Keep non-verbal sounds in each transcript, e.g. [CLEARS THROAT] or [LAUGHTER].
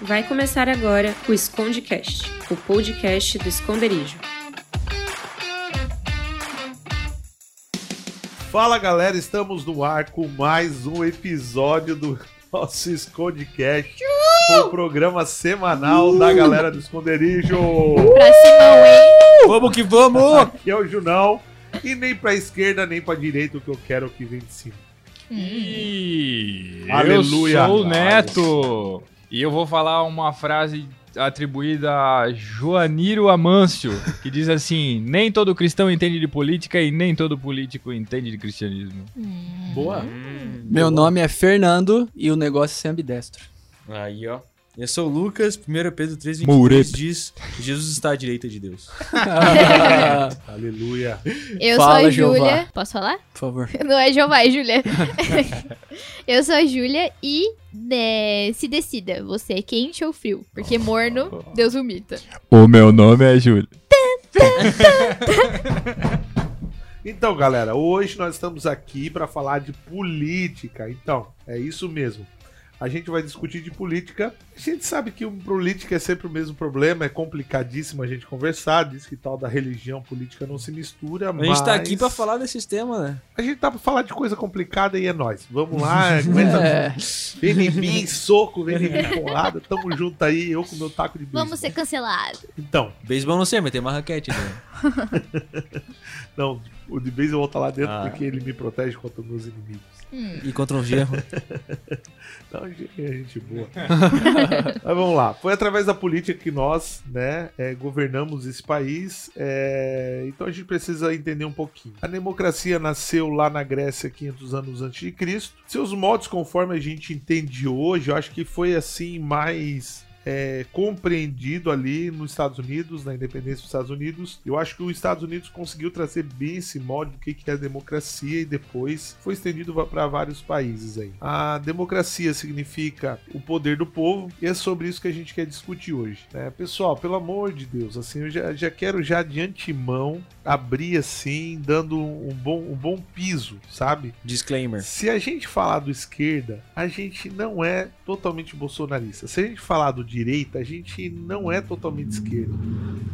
Vai começar agora o Escondecast, o podcast do esconderijo. Fala galera, estamos no ar com mais um episódio do nosso Escondecast, o programa semanal da galera do esconderijo. Pra cima, hein? Vamos que vamos! Aqui é o Junão, e nem pra esquerda nem pra direita o que eu quero é o que vem de cima. E Aleluia. Eu sou o Neto. E eu vou falar uma frase atribuída a Joaniro Amâncio, que diz assim: Nem todo cristão entende de política e nem todo político entende de cristianismo. Boa. Meu nome é Fernando e o negócio é ser ambidestro. Aí, ó. Eu sou o Lucas, 1 Pedro 3, Moureta. 23 diz que Jesus está à direita de Deus. [LAUGHS] Aleluia. Eu Fala, sou a. Júlia. Posso falar? Por favor. [LAUGHS] Não é Jeová, é Júlia. [LAUGHS] eu sou a Júlia e né, se decida, você é quente ou frio? Porque morno, Deus vomita. O meu nome é Júlio. Então, galera, hoje nós estamos aqui para falar de política. Então, é isso mesmo. A gente vai discutir de política. A gente sabe que política é sempre o mesmo problema, é complicadíssimo a gente conversar. Diz que tal da religião política não se mistura, A mas gente tá aqui pra falar desses temas, né? A gente tá pra falar de coisa complicada e é nóis. Vamos lá, [LAUGHS] aguenta. É. Vem em mim, soco, vem em mim, porrada. Tamo junto aí, eu com meu taco de beisebol. Vamos ser cancelados. Então, Beisebol não sei, mas tem uma raquete, né? [LAUGHS] não, o de beisebol tá lá dentro Ah. porque ele me protege contra os meus inimigos. E contra um gerro. [LAUGHS] Não, gente, é gente boa. [LAUGHS] Mas vamos lá. Foi através da política que nós, né, é, governamos esse país. é, então a gente precisa entender um pouquinho. A democracia nasceu lá na Grécia 500 anos antes de Cristo. Seus modos, conforme a gente entende hoje, eu acho que foi assim mais é, compreendido ali nos Estados Unidos, na independência dos Estados Unidos. Eu acho que os Estados Unidos conseguiu trazer bem esse molde do que que é a democracia e depois foi estendido para vários países aí. A democracia significa o poder do povo e é sobre isso que a gente quer discutir hoje. né? Pessoal, pelo amor de Deus, assim, eu já, já quero já de antemão abrir assim, dando um bom, um bom piso, sabe? Disclaimer. Se a gente falar do esquerda, a gente não é totalmente bolsonarista. Se a gente falar do direita, a gente não é totalmente esquerda.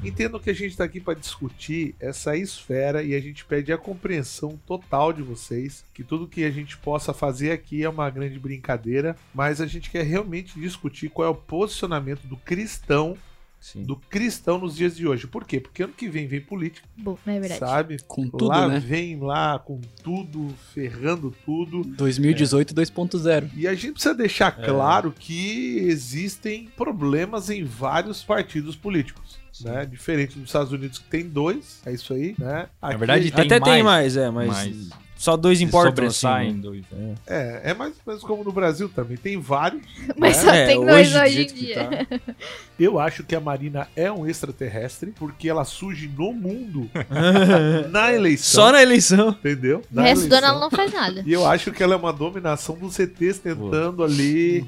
Entendo que a gente está aqui para discutir essa esfera e a gente pede a compreensão total de vocês, que tudo que a gente possa fazer aqui é uma grande brincadeira, mas a gente quer realmente discutir qual é o posicionamento do cristão, Sim. do cristão nos dias de hoje. Por quê? Porque ano que vem vem política, Bom, é verdade. sabe? Com tudo, lá né? vem lá com tudo, ferrando tudo. 2018 2.0. E a gente precisa deixar claro que existem problemas em vários partidos políticos. Né? Diferente dos Estados Unidos que tem dois, é isso aí, né? Aqui verdade, a- Tem Até tem mais, mais, é, mas, mas só dois importam, assim. né? dois. é, é mais ou menos como no Brasil também, tem vários. [LAUGHS] Mas né? só É, tem dois hoje, hoje em dia. tá. [LAUGHS] Eu acho que a Marina é um extraterrestre porque ela surge no mundo [LAUGHS] na eleição. Só na eleição. Entendeu? O Na resto do ano ela não faz nada. E eu acho que ela é uma dominação dos CTs tentando ali.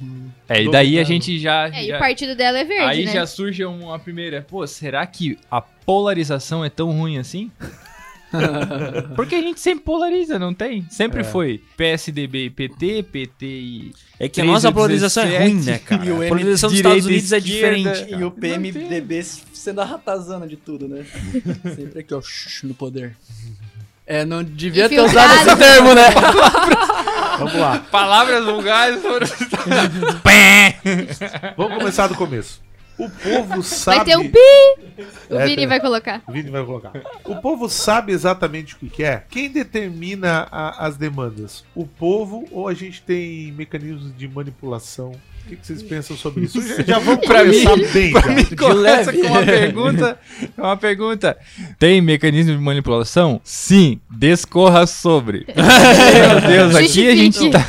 É, e daí a gente já. É, e já- o partido dela é verde, aí né? já surge uma primeira. Pô, será que a polarização é tão ruim assim? [LAUGHS] Porque a gente sempre polariza, não tem? Sempre É. foi PSDB e PT, PT e. É que a 13, nossa polarização é ruim, 17, né, [LAUGHS] cara? e o A polarização dos Estados e Unidos é diferente. E cara. o PMDB sendo a ratazana de tudo, né? [LAUGHS] Sempre aqui, ó, no poder. É, não devia ter usado esse termo, né? Vamos lá, Palavras vulgares foram. vamos começar do começo. O povo sabe. Vai ter um pi! O É, Vini vai colocar. O Vini vai colocar. O povo sabe exatamente o que quer? Quem determina a- as demandas? O povo ou a gente tem mecanismos de manipulação? O que, que vocês pensam sobre isso? Já, [LAUGHS] já vamos Pra começar bem. já. Começa leve. com uma pergunta. Uma pergunta. Tem mecanismo de manipulação? Sim. Descorra sobre. [LAUGHS] Meu Deus, aqui a gente tá.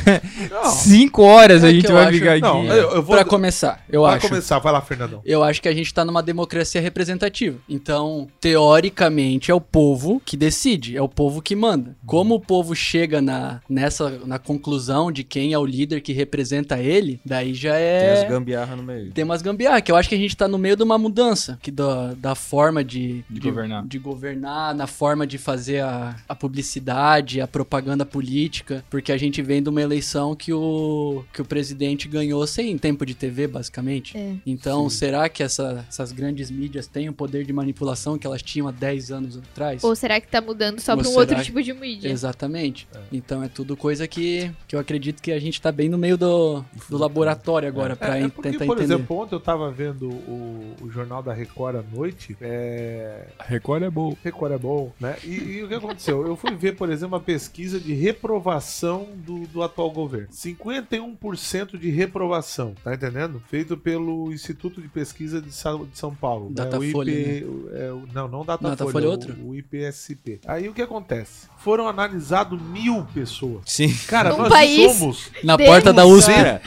Cinco horas É a gente vai acho- ficar aqui. Não, eu, eu vou. Pra começar, eu Pra acho. começar, vai lá, Fernandão. Eu acho que a gente tá numa democracia representativa. Então, teoricamente, é o povo que decide, é o povo que manda. Como o povo chega na, nessa, na conclusão de quem é o líder que representa ele, daí já Tem é. as gambiarra no meio. Tem umas gambiarra, que eu acho que a gente tá no meio de uma mudança que da, da forma de, De governar. de governar, na forma de fazer a, a publicidade, a propaganda política, porque a gente vem de uma eleição que o, que o presidente ganhou sem tempo de TV, basicamente. É. Então, será que essa- essas grandes mídias têm o poder de manipulação que elas tinham há 10 anos atrás? Ou será que tá mudando só pra um outro que- tipo de mídia? Exatamente. Então é tudo coisa que, que eu acredito que a gente tá bem no meio do, do laboratório agora, pra É, en- é porque, tentar por entender. exemplo, ontem eu tava vendo o, o jornal da Record à noite. É... Record é bom. Record é bom, né? E, e o que aconteceu? Eu fui ver, por exemplo, uma pesquisa de reprovação do, do atual governo. 51% de reprovação, tá entendendo? Feito pelo Instituto de Pesquisa de São, de São Paulo. né? Datafolha, o IP, o- é, o- não, não Datafolha. Datafolha é o- outro? O, IPSP. Aí o que acontece? Foram analisados mil pessoas. Sim. Cara, Um nós país somos Na porta da USP. Cara.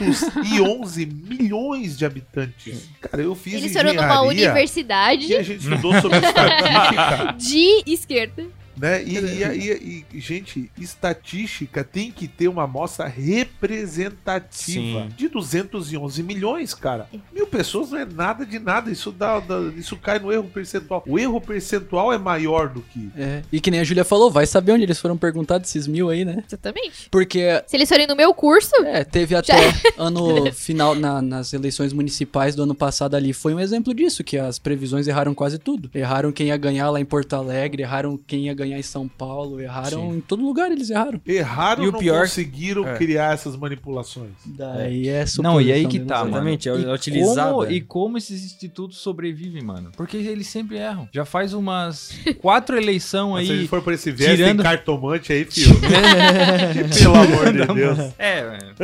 211 milhões de habitantes. Cara, eu fiz Eles foram numa engenharia universidade e a gente estudou sobre [LAUGHS] estatística, de esquerda. Né? E, e, e- e, gente, estatística tem que ter uma amostra representativa Sim. de 211 milhões, cara. Mil pessoas não é nada de nada. Isso dá, dá- isso cai no erro percentual. O erro percentual é maior do que É, e que nem a Júlia falou, vai saber onde eles foram perguntados esses mil aí, né? Exatamente. Porque Se eles forem no meu curso, É, teve até ano final na- nas eleições municipais do ano passado ali. Foi um exemplo disso, que as previsões erraram quase tudo. Erraram quem ia ganhar lá em Porto Alegre, erraram quem ia ganhar em São Paulo, erraram em todo lugar eles erraram. erraram E o não pior- conseguiram é. criar essas manipulações. Daí é suposição Não, e aí que tá, mano. Exatamente, é E utilizado, como- é. E como esses institutos sobrevivem, mano? Porque eles sempre erram. Já faz umas [LAUGHS] quatro eleições se a aí. gente for por esse viés, tirando- tem cartomante aí, filho. [LAUGHS] Pelo amor de Deus. É, velho.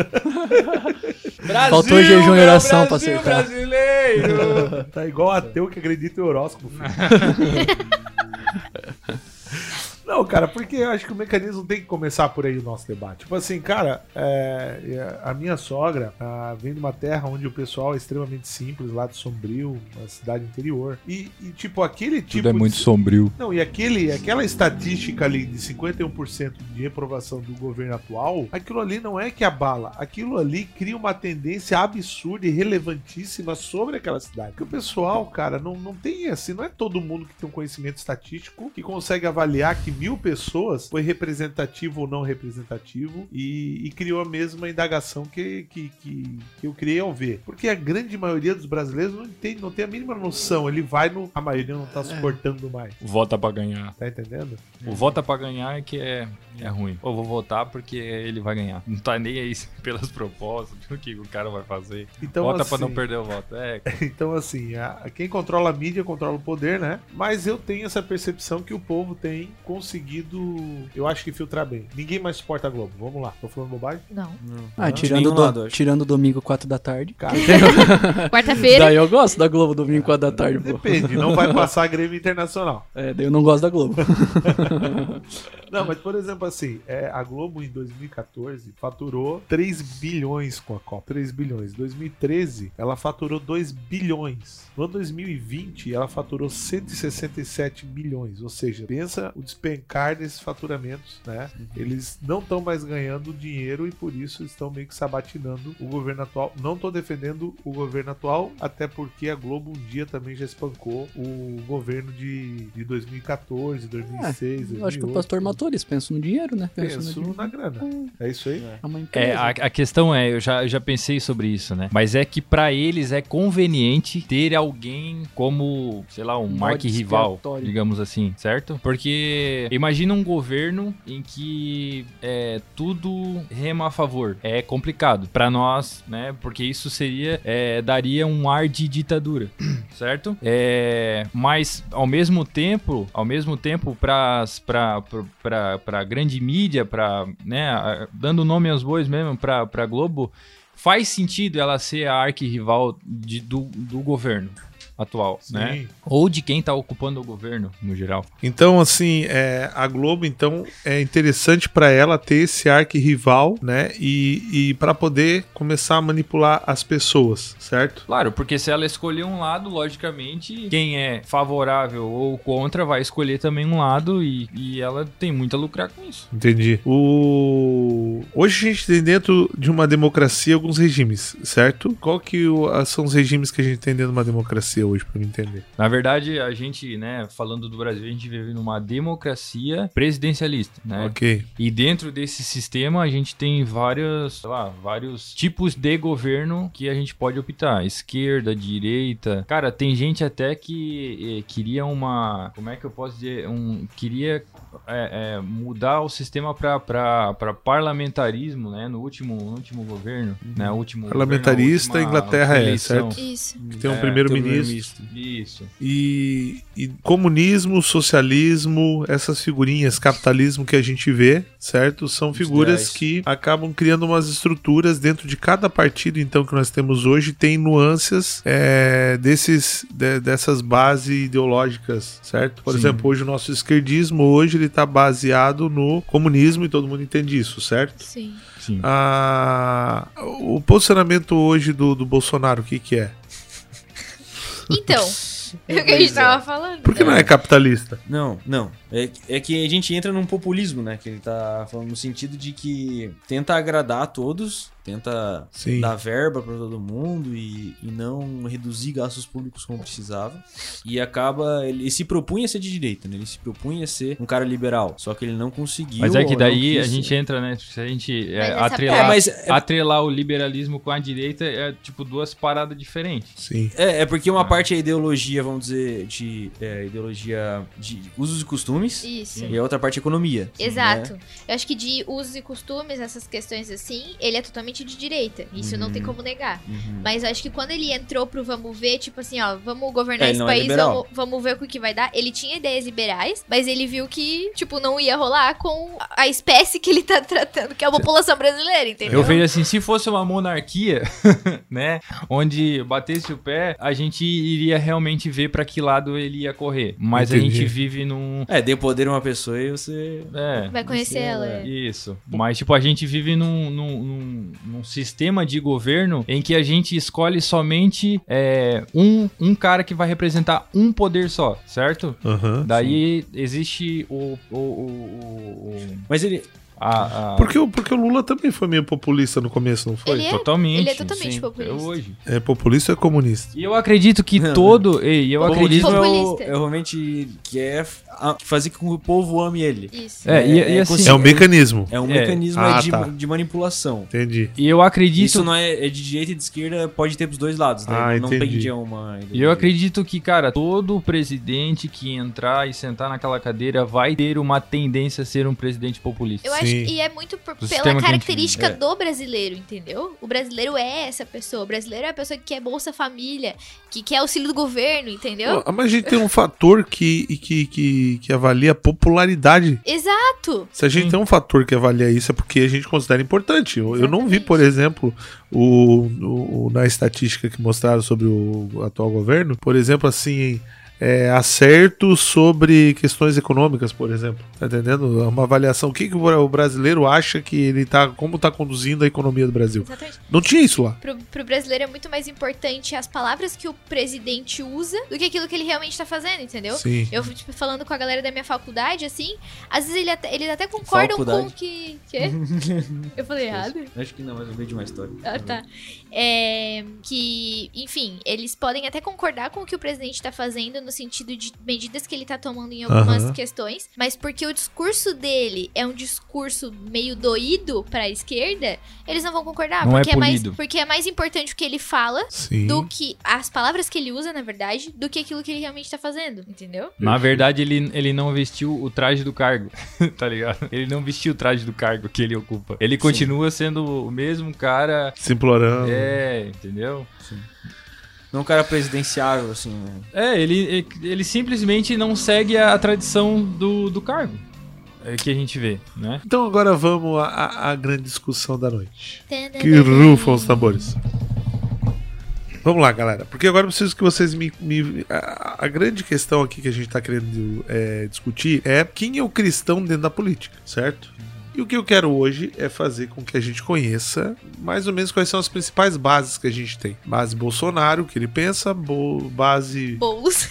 [LAUGHS] Faltou jejum e oração pra Brasil acertar. brasileiro! Tá igual ateu que acredita em horóscopo. filho. Não, cara, porque eu acho que o mecanismo tem que começar por aí o nosso debate. Tipo assim, cara, é, a minha sogra ah, vem de uma terra onde o pessoal é extremamente simples, lá de Sombrio, uma cidade interior. E, e, tipo, aquele tipo. Tudo é muito de... sombrio. Não, e aquele, aquela estatística ali de 51% de reprovação do governo atual, aquilo ali não é que abala, aquilo ali cria uma tendência absurda e relevantíssima sobre aquela cidade. Porque o pessoal, cara, não, não tem assim, não é todo mundo que tem um conhecimento estatístico que consegue avaliar que mil pessoas foi representativo ou não representativo e, e criou a mesma indagação que, que, que, que eu criei ao ver. Porque a grande maioria dos brasileiros não tem, não tem a mínima noção. Ele vai no. A maioria não tá suportando mais. Vota pra ganhar. Tá entendendo? O vota pra ganhar é que é, é ruim. Eu vou votar porque ele vai ganhar. Não tá nem aí [LAUGHS] pelas propostas, o que o cara vai fazer. Então, Vota assim, pra não perder o voto. É, [LAUGHS] Então, assim, a- quem controla a mídia controla o poder, né? Mas eu tenho essa percepção que o povo tem conseguido, eu acho que filtrar bem. Ninguém mais suporta a Globo. Vamos lá. Tô falando bobagem? não. Ah, De tirando, do, lado, tirando domingo 4 da tarde. Cara, [LAUGHS] Quarta-feira, Daí eu gosto da Globo domingo 4 da tarde, pô. depende. Não vai passar a Grêmio Internacional. É, daí eu não gosto da Globo. [LAUGHS] Não, mas por exemplo, assim, é, a Globo em 2014 faturou 3 bilhões com a Copa. 3 bilhões. Em 2013, ela faturou 2 bilhões. No ano 2020, ela faturou 167 milhões. Ou seja, pensa o despencar desses faturamentos, né? Eles não estão mais ganhando dinheiro e por isso estão meio que sabatinando o governo atual. Não tô defendendo o governo atual, até porque a Globo um dia também já espancou o governo de, de 2014, 2006, Eu acho que o 2008. pastor matou, eles pensam no dinheiro, né? Pensam no Penso dinheiro. na grana. É isso aí? É uma empresa. É, a, a questão é, eu já, eu já pensei sobre isso, né? Mas é que pra eles é conveniente ter alguém como, sei lá, um Mark rival, digamos assim, certo? Porque imagina um governo em que é, tudo rema a favor. É complicado pra nós, né? Porque isso seria, é, daria um ar de ditadura, [CLEARS THROAT] certo? É, mas ao mesmo tempo, ao mesmo tempo, para para grande mídia, para né, dando nome aos bois mesmo, para Globo, faz sentido ela ser a arquirrival de, do, do governo. Atual, né? Sim. Ou de quem tá ocupando o governo, no geral. Então, assim, é, a Globo, então, é interessante para ela ter esse arqui-rival, né? E, e para poder começar a manipular as pessoas, certo? Claro, porque se ela escolher um lado, logicamente, quem é favorável ou contra vai escolher também um lado e, e ela tem muito a lucrar com isso. Entendi. O... Hoje a gente tem dentro de uma democracia alguns regimes, certo? Qual que o- são os regimes que a gente tem dentro de uma democracia hoje, para me entender? Na verdade, a gente, né, falando do Brasil, a gente vive numa democracia presidencialista, né? Ok. E dentro desse sistema a gente tem vários, sei lá, vários tipos de governo que a gente pode optar. Esquerda, direita. Cara, tem gente até que eh, queria uma. Como é que eu posso dizer? Um, queria é, é, mudar o sistema para parlamentarismo, né? No último, no último governo. Né, o último Parlamentarista, governo, última Inglaterra é, certo? Isso. Tem um É, primeiro-ministro. Isso. E, e comunismo, socialismo, essas figurinhas, capitalismo que a gente vê, certo? São figuras que acabam criando umas estruturas dentro de cada partido, então, que nós temos hoje, tem nuances é, desses, de- dessas bases ideológicas, certo? Por Sim. exemplo, hoje o nosso esquerdismo, hoje ele está baseado no comunismo e todo mundo entende isso, certo? Sim. Sim. Ah, o posicionamento hoje do, do Bolsonaro, o que que é? Então, é o que a gente tava falando. Por que não é capitalista? Não, não. É, é que a gente entra num populismo, né? Que ele tá falando no sentido de que tenta agradar a todos, tenta Sim. dar verba pra todo mundo e, e não reduzir gastos públicos como precisava. E acaba. Ele se propunha a ser de direita, né? Ele se propunha a ser um cara liberal. Só que ele não conseguiu. Mas é que daí a gente entra, né? Se a gente é, atrelar, É, mas é, atrelar o liberalismo com a direita é tipo duas paradas diferentes. Sim. é, é porque uma parte é ideologia, vamos dizer, de é, ideologia de usos e costumes. Isso. E a outra parte é economia. Exato. né? Eu acho que de usos e costumes, essas questões assim, ele é totalmente de direita. Isso não tem como negar. Uhum. Mas eu acho que quando ele entrou pro vamos ver, tipo assim, ó, vamos governar É, ele esse é país, liberal. vamos, vamos ver o que vai dar. Ele tinha ideias liberais, mas ele viu que, tipo, não ia rolar com a espécie que ele tá tratando, que é a população brasileira, entendeu? Eu vejo assim, se fosse uma monarquia, [LAUGHS] né, onde batesse o pé, a gente iria realmente ver pra que lado ele ia correr. Mas a Entendi. gente vive num É, dê poder a uma pessoa e você. é, Vai conhecer Você ela. é- é. Isso. Mas, tipo, a gente vive num, num, num- num sistema de governo em que a gente escolhe somente é, um, um cara que vai representar um poder só, certo? Aham. Daí existe o. o, o, o- o- Mas ele. a, a- Porque, o- porque o Lula também foi meio populista no começo, não foi? Ele é, Totalmente. ele é totalmente sim, populista. hoje. É populista ou é comunista? E eu acredito que Não, [LAUGHS] todo. Ei, eu O acredito. populismo é, o, Populista. é realmente que é a- fazer com que o povo ame ele. Isso. É, e, e assim. Sim, É um é- mecanismo. É um É. mecanismo Ah, de, tá. de manipulação. Entendi. E eu acredito. Isso não é, é de direita e de esquerda, pode ter pros dois lados, né? Ah, não entendi. pende a uma. E eu acredito que, cara, todo presidente que entrar e sentar naquela cadeira vai ter uma tendência a ser um presidente populista. Eu acho Sim. que e é muito por- pela que gente característica do brasileiro, entendeu? O brasileiro é essa pessoa. O brasileiro é a pessoa que quer Bolsa Família, que quer auxílio do governo, entendeu? Mas a gente tem um fator que, que, que, que avalia a popularidade. Exato! Se a gente Sim. tem um fator que avalia isso, é porque a gente considera importante. Eu, eu não vi, por exemplo, o, o- o- na estatística que mostraram sobre o atual governo, por exemplo, assim. É, acertos sobre questões econômicas, por exemplo. Tá entendendo? É Uma avaliação. O que, que o brasileiro acha que ele tá. Como tá conduzindo a economia do Brasil? Exatamente. Não tinha isso lá. Pro, pro brasileiro é muito mais importante as palavras que o presidente usa do que aquilo que ele realmente tá fazendo, entendeu? Sim. Eu, tipo, falando com a galera da minha faculdade, assim, às vezes ele até- eles até concordam com Faculdade. que. Quê? [LAUGHS] Eu falei errado? Acho que não, mas eu vejo de uma história. Ah, tá. É, que, enfim, eles podem até concordar com o que o presidente tá fazendo no sentido de medidas que ele tá tomando em algumas Aham. questões, mas porque o discurso dele é um discurso meio doído pra esquerda, eles não vão concordar. Não é porque, mais, polido. porque é mais importante o que ele fala Sim. do que as palavras que ele usa, na verdade, do que aquilo que ele realmente tá fazendo, entendeu? Na verdade, ele, ele não vestiu o traje do cargo, [LAUGHS] tá ligado? Ele não vestiu o traje do cargo que ele ocupa. Ele continua sendo o mesmo cara. Simplorando. É, entendeu? Não um cara presidenciável, assim, né? É, ele, ele simplesmente não segue a, tradição do, do cargo é, que a gente vê, né? Então agora vamos à, grande discussão da noite. Que rufam os tambores. Vamos lá, galera. Porque agora eu preciso que vocês me. me- a, a grande questão aqui que a gente tá querendo é, discutir é quem é o cristão dentro da política, certo? E o que eu quero hoje é fazer com que a gente conheça mais ou menos quais são as principais bases que a gente tem. Base Bolsonaro, o que ele pensa, bo- base Bolos.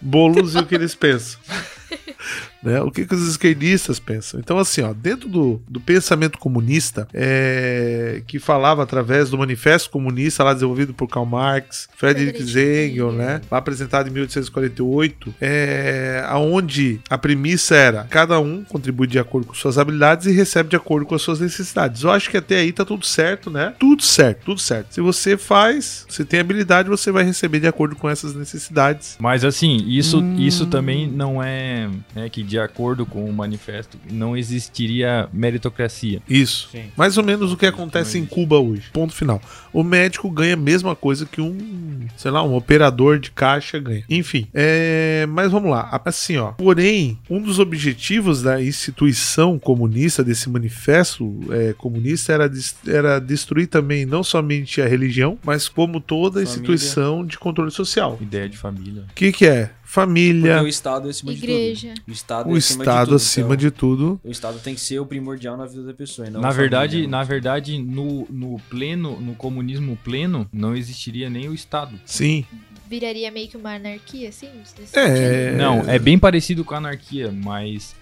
Boulos e o que eles pensam. [LAUGHS] Né? O que, que os esquerdistas pensam? Então, assim, ó, dentro do, do pensamento comunista, é, que falava através do Manifesto Comunista, lá desenvolvido por Karl Marx, Friedrich Engels, né? Lá apresentado em 1848, é, aonde a premissa era cada um contribui de acordo com suas habilidades e recebe de acordo com as suas necessidades. Eu acho que até aí tá tudo certo, né? Tudo certo, tudo certo. Se você faz, você tem habilidade, você vai receber de acordo com essas necessidades. Mas assim, isso, Hum. isso também não é, é que de acordo com o manifesto não existiria meritocracia. Isso. Sim. Mais ou menos o que acontece em Cuba hoje. Ponto final. O médico ganha a mesma coisa que um, sei lá, um operador de caixa ganha. Enfim, é... mas vamos lá. Assim, ó. Porém, um dos objetivos da instituição comunista, desse manifesto é, comunista, era, era destruir também não somente a religião, mas como toda a Família. instituição de controle social. Ideia de família. O que, que é? Família, Porque o Estado é acima Igreja. de tudo. O Estado, o é Estado acima então de tudo. O Estado tem que ser o primordial na vida da pessoa. e não na verdade, família, né? na verdade, no, no pleno, no comunismo pleno, não existiria nem o Estado. Sim. Viraria meio que uma anarquia, assim? É. Não, é bem parecido com a anarquia, mas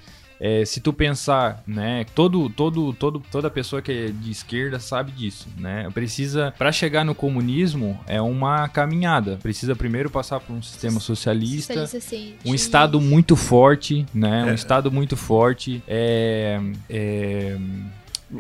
é, se tu pensar, né, todo, todo, todo, toda pessoa que é de esquerda sabe disso, né? Precisa, para chegar no comunismo, é uma caminhada. Precisa primeiro passar por um sistema socialista, Socialista, um estado muito forte, né? Um É. estado muito forte. É, é,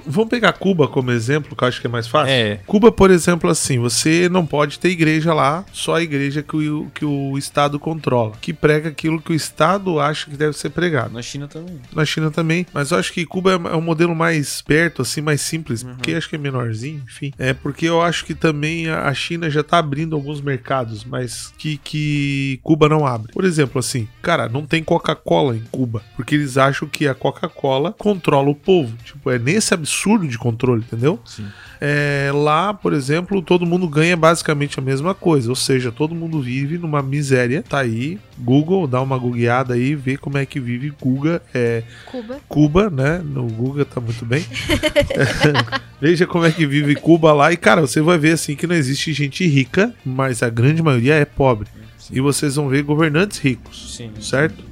Vamos pegar Cuba como exemplo, que eu acho que é mais fácil. é, Cuba, por exemplo, assim, você não pode ter igreja lá, só a igreja que o, que o Estado controla, que prega aquilo que o Estado acha que deve ser pregado. Na China também. Na China também, mas eu acho que Cuba é é um modelo mais perto, assim, mais simples, porque acho que é menorzinho, enfim. É porque eu acho que também a a China já tá abrindo alguns mercados, mas que, que Cuba não abre. Por exemplo, assim, cara, não tem Coca-Cola em Cuba, porque eles acham que a Coca-Cola controla o povo. Tipo, é nesse absurdo de controle, entendeu? sim. É, lá, por exemplo, todo mundo ganha basicamente a mesma coisa, ou seja, todo mundo vive numa miséria. Tá aí, Google, dá uma googleada aí, vê como é que vive Cuba, é, Cuba. Cuba, né? No Google tá muito bem. [LAUGHS] [LAUGHS] Veja como é que vive Cuba lá e, cara, você vai ver assim que não existe gente rica, mas a grande maioria é pobre. E vocês vão ver governantes ricos Sim. certo?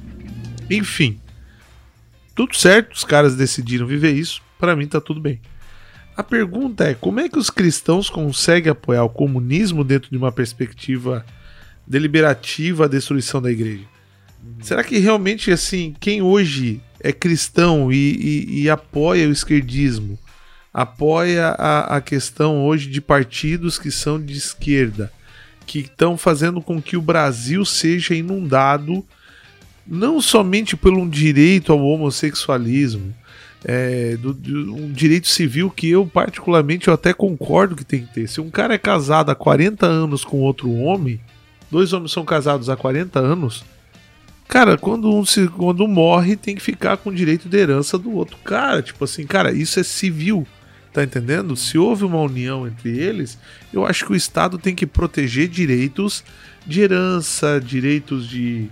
Enfim, tudo certo, os caras decidiram viver isso, pra mim tá tudo bem. A pergunta é: como é que os cristãos conseguem apoiar o comunismo dentro de uma perspectiva deliberativa à destruição da igreja? Será que realmente, assim, quem hoje é cristão e, e- e apoia o esquerdismo, apoia a, a questão hoje de partidos que são de esquerda, que estão fazendo com que o Brasil seja inundado não somente por um direito ao homossexualismo, é, do, do- um direito civil que eu particularmente eu até concordo que tem que ter. Se um cara é casado há 40 anos com outro homem, dois homens são casados há 40 anos, cara, quando um, se, quando morre tem que ficar com o direito de herança do outro cara. Tipo assim, cara, isso é civil. Tá entendendo? Se houve uma união entre eles, eu acho que o Estado tem que proteger direitos de herança, direitos de.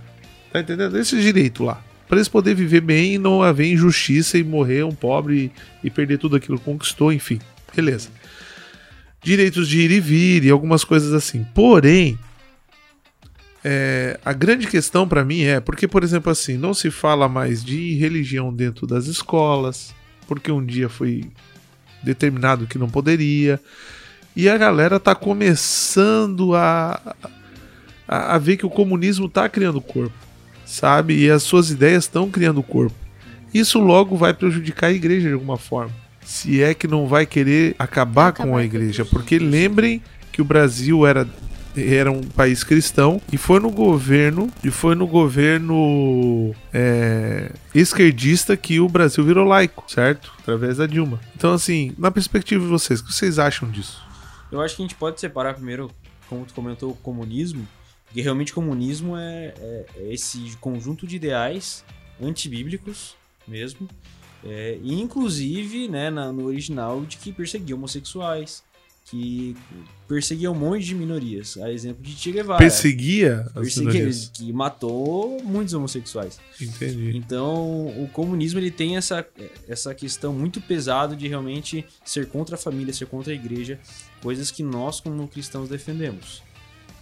Tá entendendo? Esses direitos lá. Pra eles poderem viver bem e não haver injustiça e morrer um pobre e, perder tudo aquilo que conquistou, enfim. Beleza. Direitos de ir e vir e algumas coisas assim. Porém, é, a grande questão pra mim é porque, por exemplo, assim, não se fala mais de religião dentro das escolas, porque um dia foi determinado que não poderia. E a galera tá começando a, a, a ver que o comunismo tá criando corpo, sabe? E as suas ideias estão criando corpo. Isso logo vai prejudicar a igreja de alguma forma. Se é que não vai querer acabar, Acabar com a igreja. Porque lembrem que o Brasil era era um país cristão e foi no governo e foi no governo é, esquerdista que o Brasil virou laico, certo? Através da Dilma. Então, assim, na perspectiva de vocês, o que vocês acham disso? Eu acho que a gente pode separar primeiro, como tu comentou, o comunismo, porque realmente comunismo é, é- é esse conjunto de ideais antibíblicos mesmo, é, inclusive, né, na- no original, de que perseguia homossexuais, que perseguia um monte de minorias. A exemplo de Che Guevara. Perseguia as Perseguia, minorias. que matou muitos homossexuais. Entendi. Então, o comunismo ele tem essa, essa questão muito pesada de realmente ser contra a família, ser contra a igreja, coisas que nós como cristãos defendemos.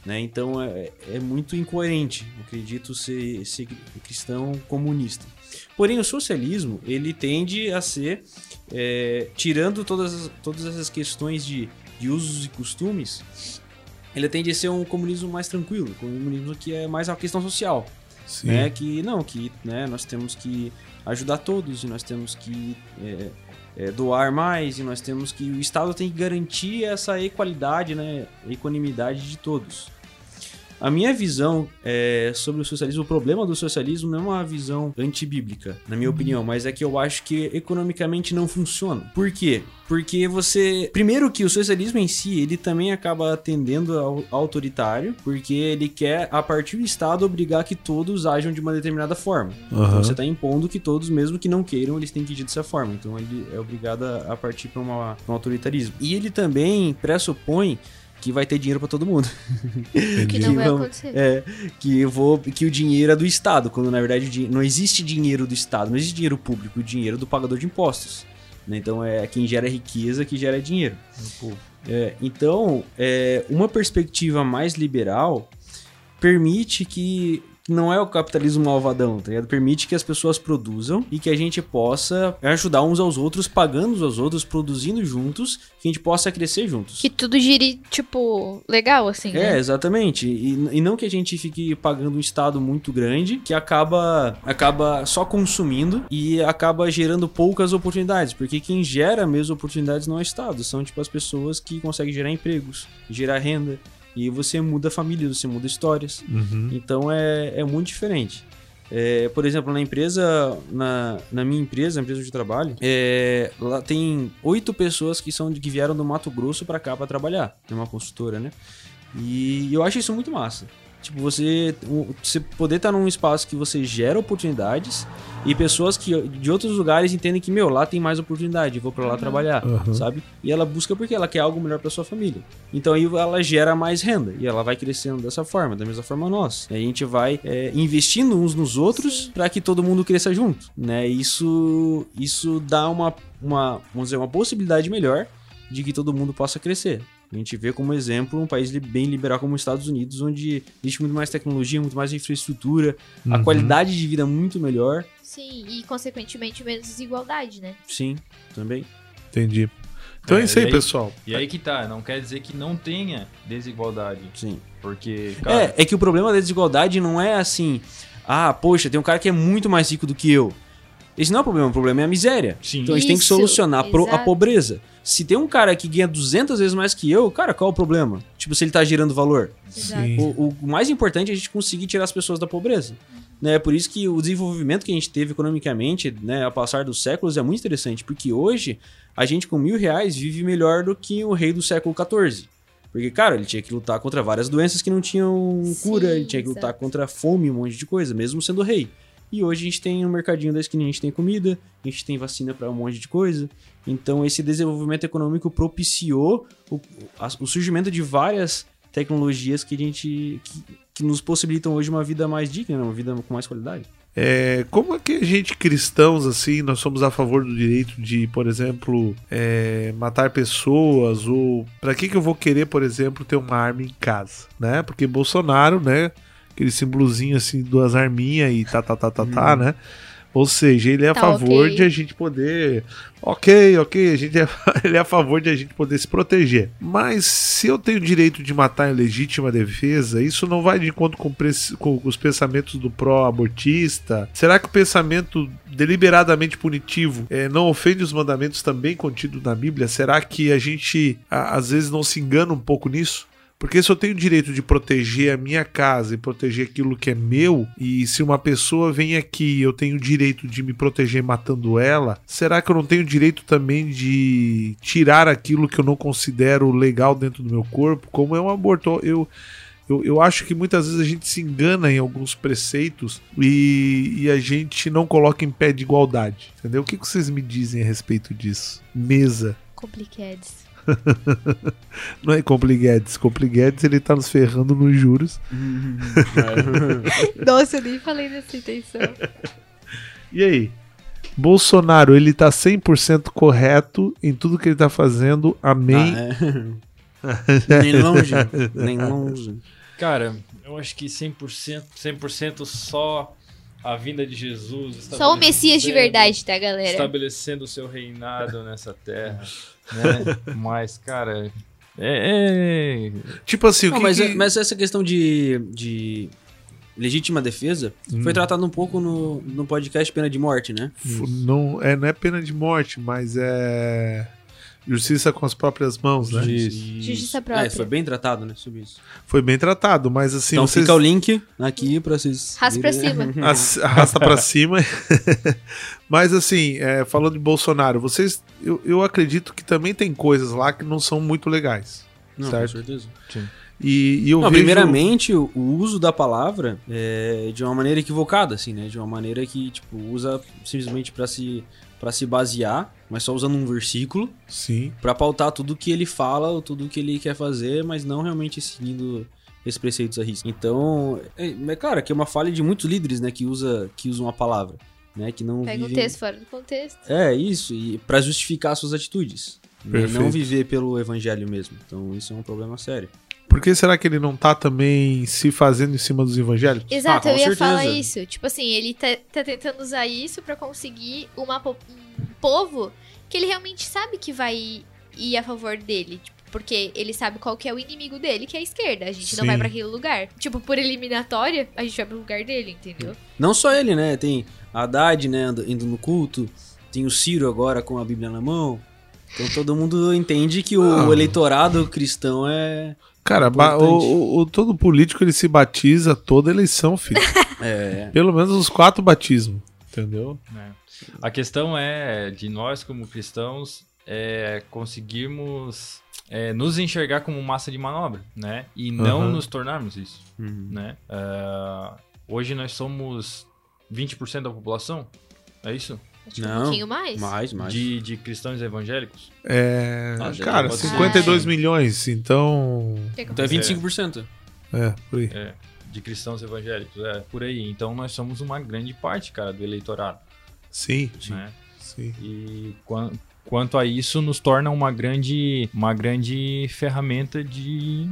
Né? Então, é, é muito incoerente, acredito, ser, ser cristão comunista. Porém, o socialismo ele tende a ser, é, tirando todas, as- todas essas questões de, de usos e costumes, ele tende a ser um comunismo mais tranquilo, um comunismo que é mais uma questão social Sim. né? Que não, que né, nós temos que ajudar todos e nós temos que é, é, doar mais e nós temos que o Estado tem que garantir essa equalidade, né, equanimidade de todos. A minha visão é, sobre o socialismo, o problema do socialismo não é uma visão antibíblica, na minha opinião, mas é que eu acho que economicamente não funciona. Por quê? Porque você. Primeiro que o socialismo em si, ele também acaba tendendo ao autoritário, porque ele quer, a partir do Estado, obrigar que todos ajam de uma determinada forma. Aham. Então você está impondo que todos, mesmo que não queiram, eles têm que agir dessa forma. Então ele é obrigado a a partir para um autoritarismo. E ele também pressupõe que vai ter dinheiro para todo mundo. Que não vai acontecer. É, que eu vou que o dinheiro é do Estado, quando na verdade não existe dinheiro do Estado, não existe dinheiro público, o dinheiro é do pagador de impostos. né? Então é quem gera riqueza que gera dinheiro. É, então, é, uma perspectiva mais liberal permite que não é o capitalismo malvadão, tá ligado? Permite que as pessoas produzam e que a gente possa ajudar uns aos outros, pagando uns aos outros, produzindo juntos, que a gente possa crescer juntos. Que tudo gire, tipo, legal, assim, É, né? exatamente. E, e não que a gente fique pagando um estado muito grande que acaba, acaba só consumindo e acaba gerando poucas oportunidades. Porque quem gera mesmo oportunidades não é o Estado, são tipo as pessoas que conseguem gerar empregos, gerar renda. E você muda famílias, você muda histórias. Uhum. Então é, é muito diferente. É, por exemplo, na empresa, na, na minha empresa, empresa eu trabalho, é, lá tem oito pessoas que são de, que vieram do Mato Grosso pra cá pra trabalhar, é uma consultora, né? E eu acho isso muito massa. Tipo, você, você poder estar num espaço que você gera oportunidades e pessoas que de outros lugares entendem que, meu, lá tem mais oportunidade, vou pra lá trabalhar, Uhum. sabe? E ela busca porque ela quer algo melhor pra sua família. Então aí ela gera mais renda e ela vai crescendo dessa forma, da mesma forma nós. E a gente vai é, investindo uns nos outros pra que todo mundo cresça junto, né? Isso isso dá uma, uma, vamos dizer, uma possibilidade melhor de que todo mundo possa crescer. A gente vê como exemplo um país bem liberal como os Estados Unidos, onde existe muito mais tecnologia, muito mais infraestrutura, a Uhum. qualidade de vida é muito melhor. Sim, e consequentemente menos desigualdade, né? Sim, também. Entendi. Então é, É, isso aí, aí- pessoal. E aí que tá, não quer dizer que não tenha desigualdade. Sim. Porque, cara, É, é que o problema da desigualdade não é assim, ah, poxa, tem um cara que é muito mais rico do que eu. Esse não é o problema, o problema é a miséria. sim. Então a gente tem que Isso, solucionar a pro- a exato. pobreza. Se tem um cara que ganha 200 vezes mais que eu, cara, qual é o problema? Tipo, se ele tá gerando valor. Sim. O, o mais importante é a gente conseguir tirar as pessoas da pobreza. Né? Por isso que o desenvolvimento que a gente teve economicamente, né, ao passar dos séculos, é muito interessante. Porque hoje, a gente com mil reais vive melhor do que o rei do século XIV. Porque, cara, ele tinha que lutar contra várias doenças que não tinham Sim, cura, ele tinha que lutar exato. contra a fome, um monte de coisa, mesmo sendo rei. E hoje a gente tem no mercadinho da esquina, a gente tem comida, a gente tem vacina para um monte de coisa. Então esse desenvolvimento econômico propiciou o, o surgimento de várias tecnologias que a gente que, que nos possibilitam hoje uma vida mais digna, né? uma vida com mais qualidade. É, como é que a gente, cristãos, assim, nós somos a favor do direito de, por exemplo, é, matar pessoas? Ou pra que, que eu vou querer, por exemplo, ter uma arma em casa? Né? Porque Bolsonaro, né? Aquele símbolozinho assim, duas arminhas e tá, tá, tá, tá, tá, né? Ou seja, ele é a Tá, favor ok. de a gente poder. Ok, ok, a gente é... [LAUGHS] ele é a favor de a gente poder se proteger. Mas se eu tenho o direito de matar em legítima defesa, isso não vai de encontro com, pres- com os pensamentos do pró-abortista? Será que o pensamento deliberadamente punitivo eh, não ofende os mandamentos também contidos na Bíblia? Será que a gente a- às vezes não se engana um pouco nisso? Porque se eu tenho o direito de proteger a minha casa e proteger aquilo que é meu, e se uma pessoa vem aqui e eu tenho o direito de me proteger matando ela, será que eu não tenho o direito também de tirar aquilo que eu não considero legal dentro do meu corpo? Como é um aborto? Eu, eu, eu acho que muitas vezes a gente se engana em alguns preceitos e, e a gente não coloca em pé de igualdade. Entendeu? O que que vocês me dizem a respeito disso? Mesa. Complicados. [LAUGHS] Não é Compliguedes. Compliguedes ele tá nos ferrando nos juros. [LAUGHS] Nossa, eu nem falei nessa intenção. [LAUGHS] E aí? Bolsonaro, ele tá 100% correto em tudo que ele tá fazendo. Amém. Ah, é. nem longe, nem longe. Cara, eu acho que 100%, 100% só a vinda de Jesus. Só o Messias de verdade, tá, galera? Estabelecendo o seu reinado nessa terra. [LAUGHS] né? Mas, cara, é, é- Tipo assim, o Não, que, mas, que- mas essa questão de, de legítima defesa foi tratada um pouco no, no podcast Pena de Morte, né? não, é, não é pena de morte, mas é justiça com as próprias mãos, né? Isso. Justiça própria. É, foi bem tratado, né, sobre isso. Foi bem tratado, mas assim, então vocês fica o link aqui pra vocês... Raspa pra cima. [LAUGHS] As- arrasta pra cima. [LAUGHS] Mas assim, é, falando de Bolsonaro, vocês. Eu, eu acredito que também tem coisas lá que não são muito legais. Não, Certo. com certeza. E, e eu Não, vejo. primeiramente, o, o uso da palavra é de uma maneira equivocada, assim, né? De uma maneira que, tipo, usa simplesmente pra se, pra se basear, mas só usando um versículo, Sim. pra pautar tudo que ele fala ou tudo que ele quer fazer, mas não realmente seguindo esses preceitos a risco. Então, é, é claro que é uma falha de muitos líderes, né? Que, usa, que usam a palavra, né? Que não Pega o vivem... texto fora do contexto. É, isso, e pra justificar suas atitudes. né? Perfeito. Não viver pelo evangelho mesmo. Então, isso é um problema sério. Por que será que ele não tá também se fazendo em cima dos evangélicos? Exato, Ah, eu ia certeza. falar isso. Tipo assim, ele tá, tá tentando usar isso pra conseguir uma, um povo que ele realmente sabe que vai ir a favor dele. Tipo, porque ele sabe qual que é o inimigo dele, que é a esquerda. A gente não Sim. vai pra aquele lugar. Tipo, por eliminatória, a gente vai pro lugar dele, entendeu? Não só ele, né? Tem a Haddad, né, indo no culto. Tem o Ciro agora com a Bíblia na mão. Então todo mundo entende que o Ah. eleitorado cristão é. Cara, o, o- o- todo político ele se batiza toda eleição, filho. [LAUGHS] é Pelo menos os quatro batismos. Entendeu? né? A questão é de nós, como cristãos, é, conseguirmos é, nos enxergar como massa de manobra, né? E não Aham. nos tornarmos isso, né? Ah, hoje nós somos 20% da população, é isso? Acho que um Não, pouquinho mais. mais, mais. De, de cristãos evangélicos? É. Ah, cara, pode ser. 52 milhões, então. Então é faça? 25%. É, por aí. É, de cristãos evangélicos, é, por aí. Então nós somos uma grande parte, cara, do eleitorado, Sim, né? sim. E quan- quanto a isso, nos torna uma grande, uma grande ferramenta de,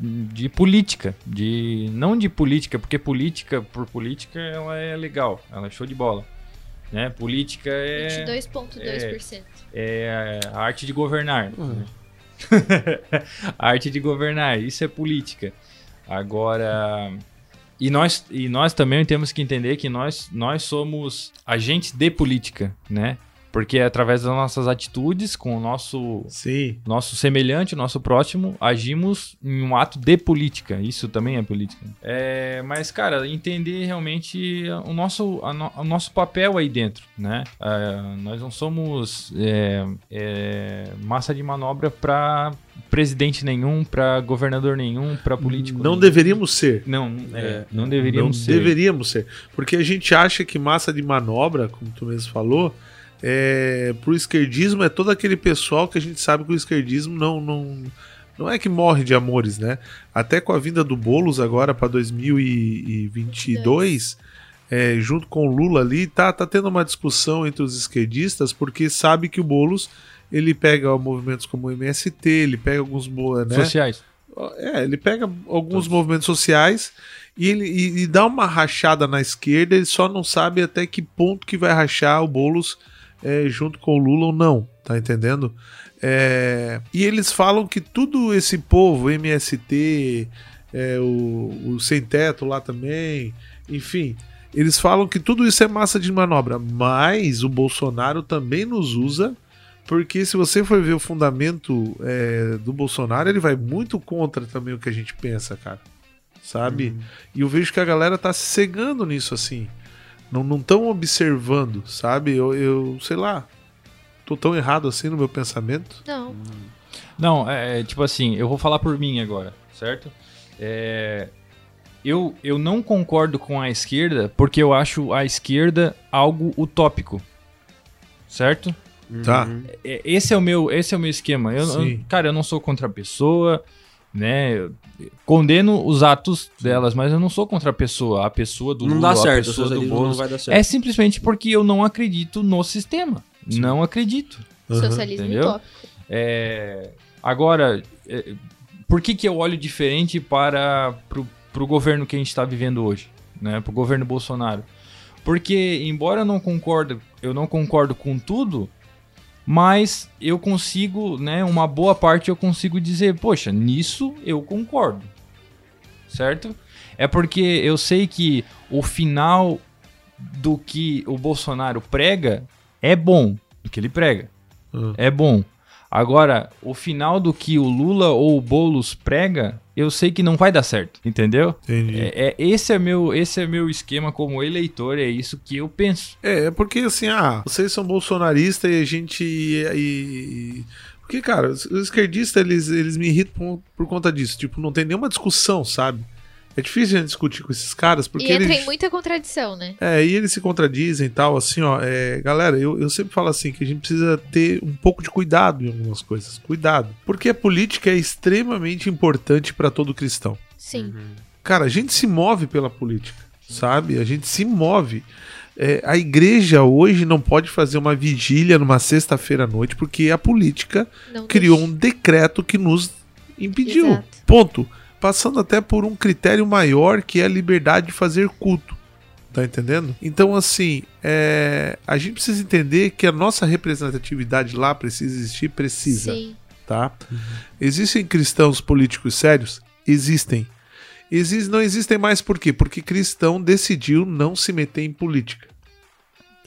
de política. De, não de política, porque política por política ela é legal, ela é show de bola. Né? Política é, 22,2%. é a arte de governar. né? [LAUGHS] a arte de governar, isso é política. Agora. E nós, e nós também temos que entender que nós, nós somos agentes de política, né? Porque é através das nossas atitudes, com o nosso, Sim. nosso semelhante, o nosso próximo, agimos em um ato de política. Isso também é política. É, mas, cara, entender realmente o nosso, no- o nosso papel aí dentro, né? É, nós não somos é, é, massa de manobra para presidente nenhum, para governador nenhum, para político Não nenhum. deveríamos ser. Não, É, não deveríamos não ser. deveríamos ser. Porque a gente acha que massa de manobra, como tu mesmo falou, é, pro esquerdismo é todo aquele pessoal que a gente sabe que o esquerdismo não, não, não é que morre de amores, né? Até com a vinda do Boulos agora para 2022, é, junto com o Lula ali, tá, tá tendo uma discussão entre os esquerdistas, porque sabe que o Boulos ele pega movimentos como o MST, ele pega alguns né? Sociais. É, ele pega alguns movimentos sociais e ele e, e dá uma rachada na esquerda, ele só não sabe até que ponto que vai rachar o Boulos é, junto com o Lula ou não, tá entendendo? É, e eles falam que tudo esse povo, MST, é, o, o Sem Teto lá também, enfim, eles falam que tudo isso é massa de manobra, mas o Bolsonaro também nos usa porque se você for ver o fundamento é, do Bolsonaro, ele vai muito contra também o que a gente pensa, cara. Sabe? E eu vejo que a galera tá se cegando nisso, assim. Não estão observando, sabe? Eu, eu, sei lá. Tô tão errado assim no meu pensamento. Não. Não, é, é, tipo assim, eu vou falar por mim agora, certo? É, eu, eu não concordo com a esquerda porque eu acho a esquerda algo utópico, certo? Tá. Uhum. É, Esse é o meu, esse é o meu esquema. Eu, eu- cara, eu não sou contra a pessoa, né? Eu condeno os atos delas, mas eu não sou contra a pessoa. A pessoa do Não Lula, dá certo, a o pessoa do socialismo não vai dar certo. É simplesmente porque eu não acredito no sistema. Não acredito. Aham. Socialismo Entendeu? utópico. É, agora, é, por que, que eu olho diferente para pro governo que a gente está vivendo hoje, né? Pro governo Bolsonaro? Porque embora eu não concordo, eu não concordo com tudo, mas eu consigo, né? Uma boa parte eu consigo dizer, poxa, nisso eu concordo, certo? É porque eu sei que o final do que o Bolsonaro prega é bom, do que ele prega Hum. é bom. Agora, o final do que o Lula ou o Boulos prega, eu sei que não vai dar certo, entendeu? Entendi. É, é- esse, é meu, esse é meu esquema como eleitor, é isso que eu penso. É, é porque assim, ah, vocês são bolsonaristas e a gente. E, e- Porque, cara, os esquerdistas, eles, eles me irritam por, por conta disso. Tipo, não tem nenhuma discussão, sabe? É difícil a gente discutir com esses caras, porque E entra eles. em muita contradição, né? É, e eles se contradizem e tal, assim, ó. é, galera, eu, eu sempre falo assim que a gente precisa ter um pouco de cuidado em algumas coisas. Cuidado. Porque a política é extremamente importante pra todo cristão. Sim. Cara, a gente se move pela política, sabe? A gente se move. É, a igreja hoje não pode fazer uma vigília numa sexta-feira à noite porque a política Não criou deixa. um decreto que nos impediu. Exato. Ponto. Passando até por um critério maior que é a liberdade de fazer culto. Tá entendendo? Então, assim, é, a gente precisa entender que a nossa representatividade lá precisa existir, precisa Sim. tá? Existem cristãos políticos sérios? Existem. Exis- não existem mais por quê? Porque cristão decidiu não se meter em política.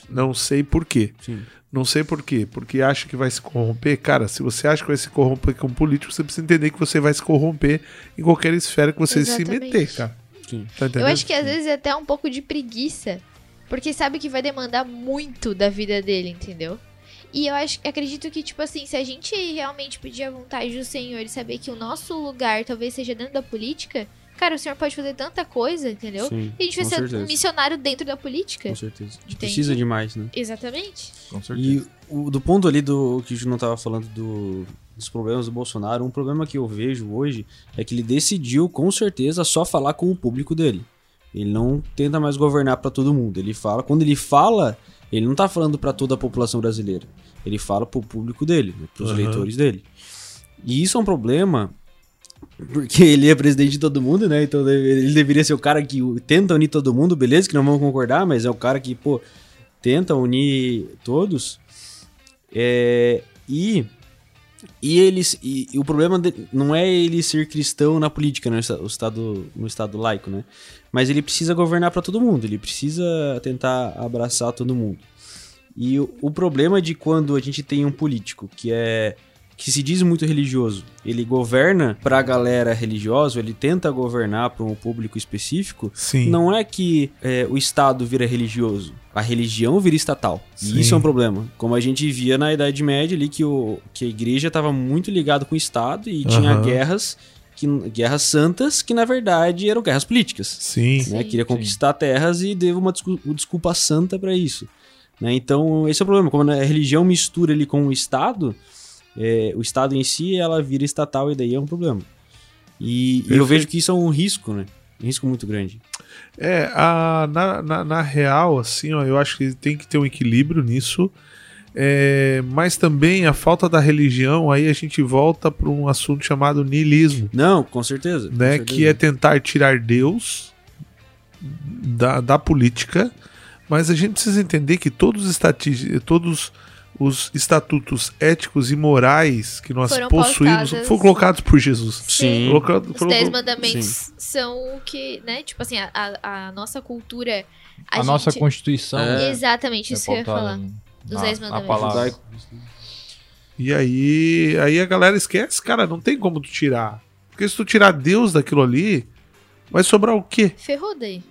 Não sei por quê. Sim. Não sei por quê. Porque acha que vai se corromper. Cara, se você acha que vai se corromper com político, você precisa entender que você vai se corromper em qualquer esfera que você Exatamente. se meter, cara. Sim. Tá? Eu acho que às vezes é até um pouco de preguiça. Porque sabe que vai demandar muito da vida dele, entendeu? E eu acho, acredito que, tipo assim, se a gente realmente pedir a vontade do Senhor e saber que o nosso lugar talvez seja dentro da política, cara, o Senhor pode fazer tanta coisa, entendeu? Sim, E a gente vai ser certeza. um missionário dentro da política. Com certeza. A gente precisa demais, né? Exatamente. Com E o, do ponto ali do que o Juno tava falando do- dos problemas do Bolsonaro, um problema que eu vejo hoje é que ele decidiu com certeza só falar com o público dele. Ele não tenta mais governar pra todo mundo. Ele fala, quando ele fala, ele não tá falando pra toda a população brasileira. Ele fala pro público dele, né, pros eleitores dele. E isso é um problema porque ele é presidente de todo mundo, né? Então ele deveria ser o cara que tenta unir todo mundo, beleza? Que não vamos concordar, mas é o cara que, pô, tenta unir todos. É, e e eles e, e o problema de- não é ele ser cristão na política, né, o estado no estado laico, né? Mas ele precisa governar para todo mundo, ele precisa tentar abraçar todo mundo. E o, o problema de quando a gente tem um político que é que se diz muito religioso, ele governa pra galera religiosa, ele tenta governar para um público específico, Sim. não é que é, o Estado vira religioso, a religião vira estatal. Sim. E isso é um problema. Como a gente via na Idade Média ali, que, o, que a igreja estava muito ligada com o Estado e tinha Aham. guerras, que, guerras santas, que na verdade eram guerras políticas. Sim. Né? Sim. Queria conquistar terras e deu uma descu- uma desculpa santa para isso. Né? Então, esse é o problema. Como a religião mistura ali com o Estado, é, o Estado em si, ela vira estatal e daí é um problema. E, e eu vejo que isso é um risco, né? Um risco muito grande. É, a, na, na, na real, assim, ó, eu acho que tem que ter um equilíbrio nisso. É, mas também a falta da religião, aí a gente volta para um assunto chamado niilismo, Não, com certeza. com né? certeza. Que é tentar tirar Deus da, da política, mas a gente precisa entender que todos os, todos os estatutos éticos e morais que nós Foram possuímos pautadas- foram colocados por Jesus. Sim. Colocado- Os foram- Dez Mandamentos são o que, né? Tipo assim, a, a, nossa cultura. A, A, nossa gente- Constituição É. Exatamente, isso que eu ia falar. Dos na- Dez Mandamentos. E aí, aí a galera esquece, cara, não tem como tu tirar. Porque se tu tirar Deus daquilo ali, vai sobrar o quê? Ferrou daí.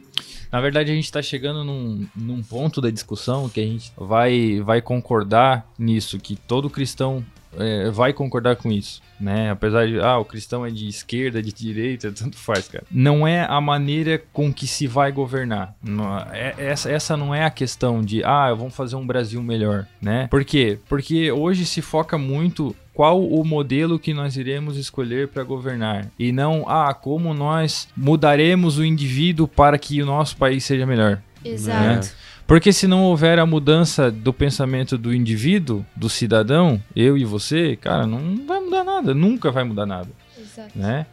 Na verdade, a gente tá chegando num, num ponto da discussão que a gente vai, vai concordar nisso, que todo cristão é, vai concordar com isso, né? Apesar de, ah, o cristão é de esquerda, de direita, [LAUGHS] tanto faz, cara. Não é a maneira com que se vai governar. Não, é, essa, essa não é a questão de, ah, vamos fazer um Brasil melhor, né? Por quê? Porque hoje se foca muito qual o modelo que nós iremos escolher para governar e não ah como nós mudaremos o indivíduo para que o nosso país seja melhor Exato. Porque se não houver a mudança do pensamento do indivíduo do cidadão eu e você cara não vai mudar nada nunca vai mudar nada Exato. né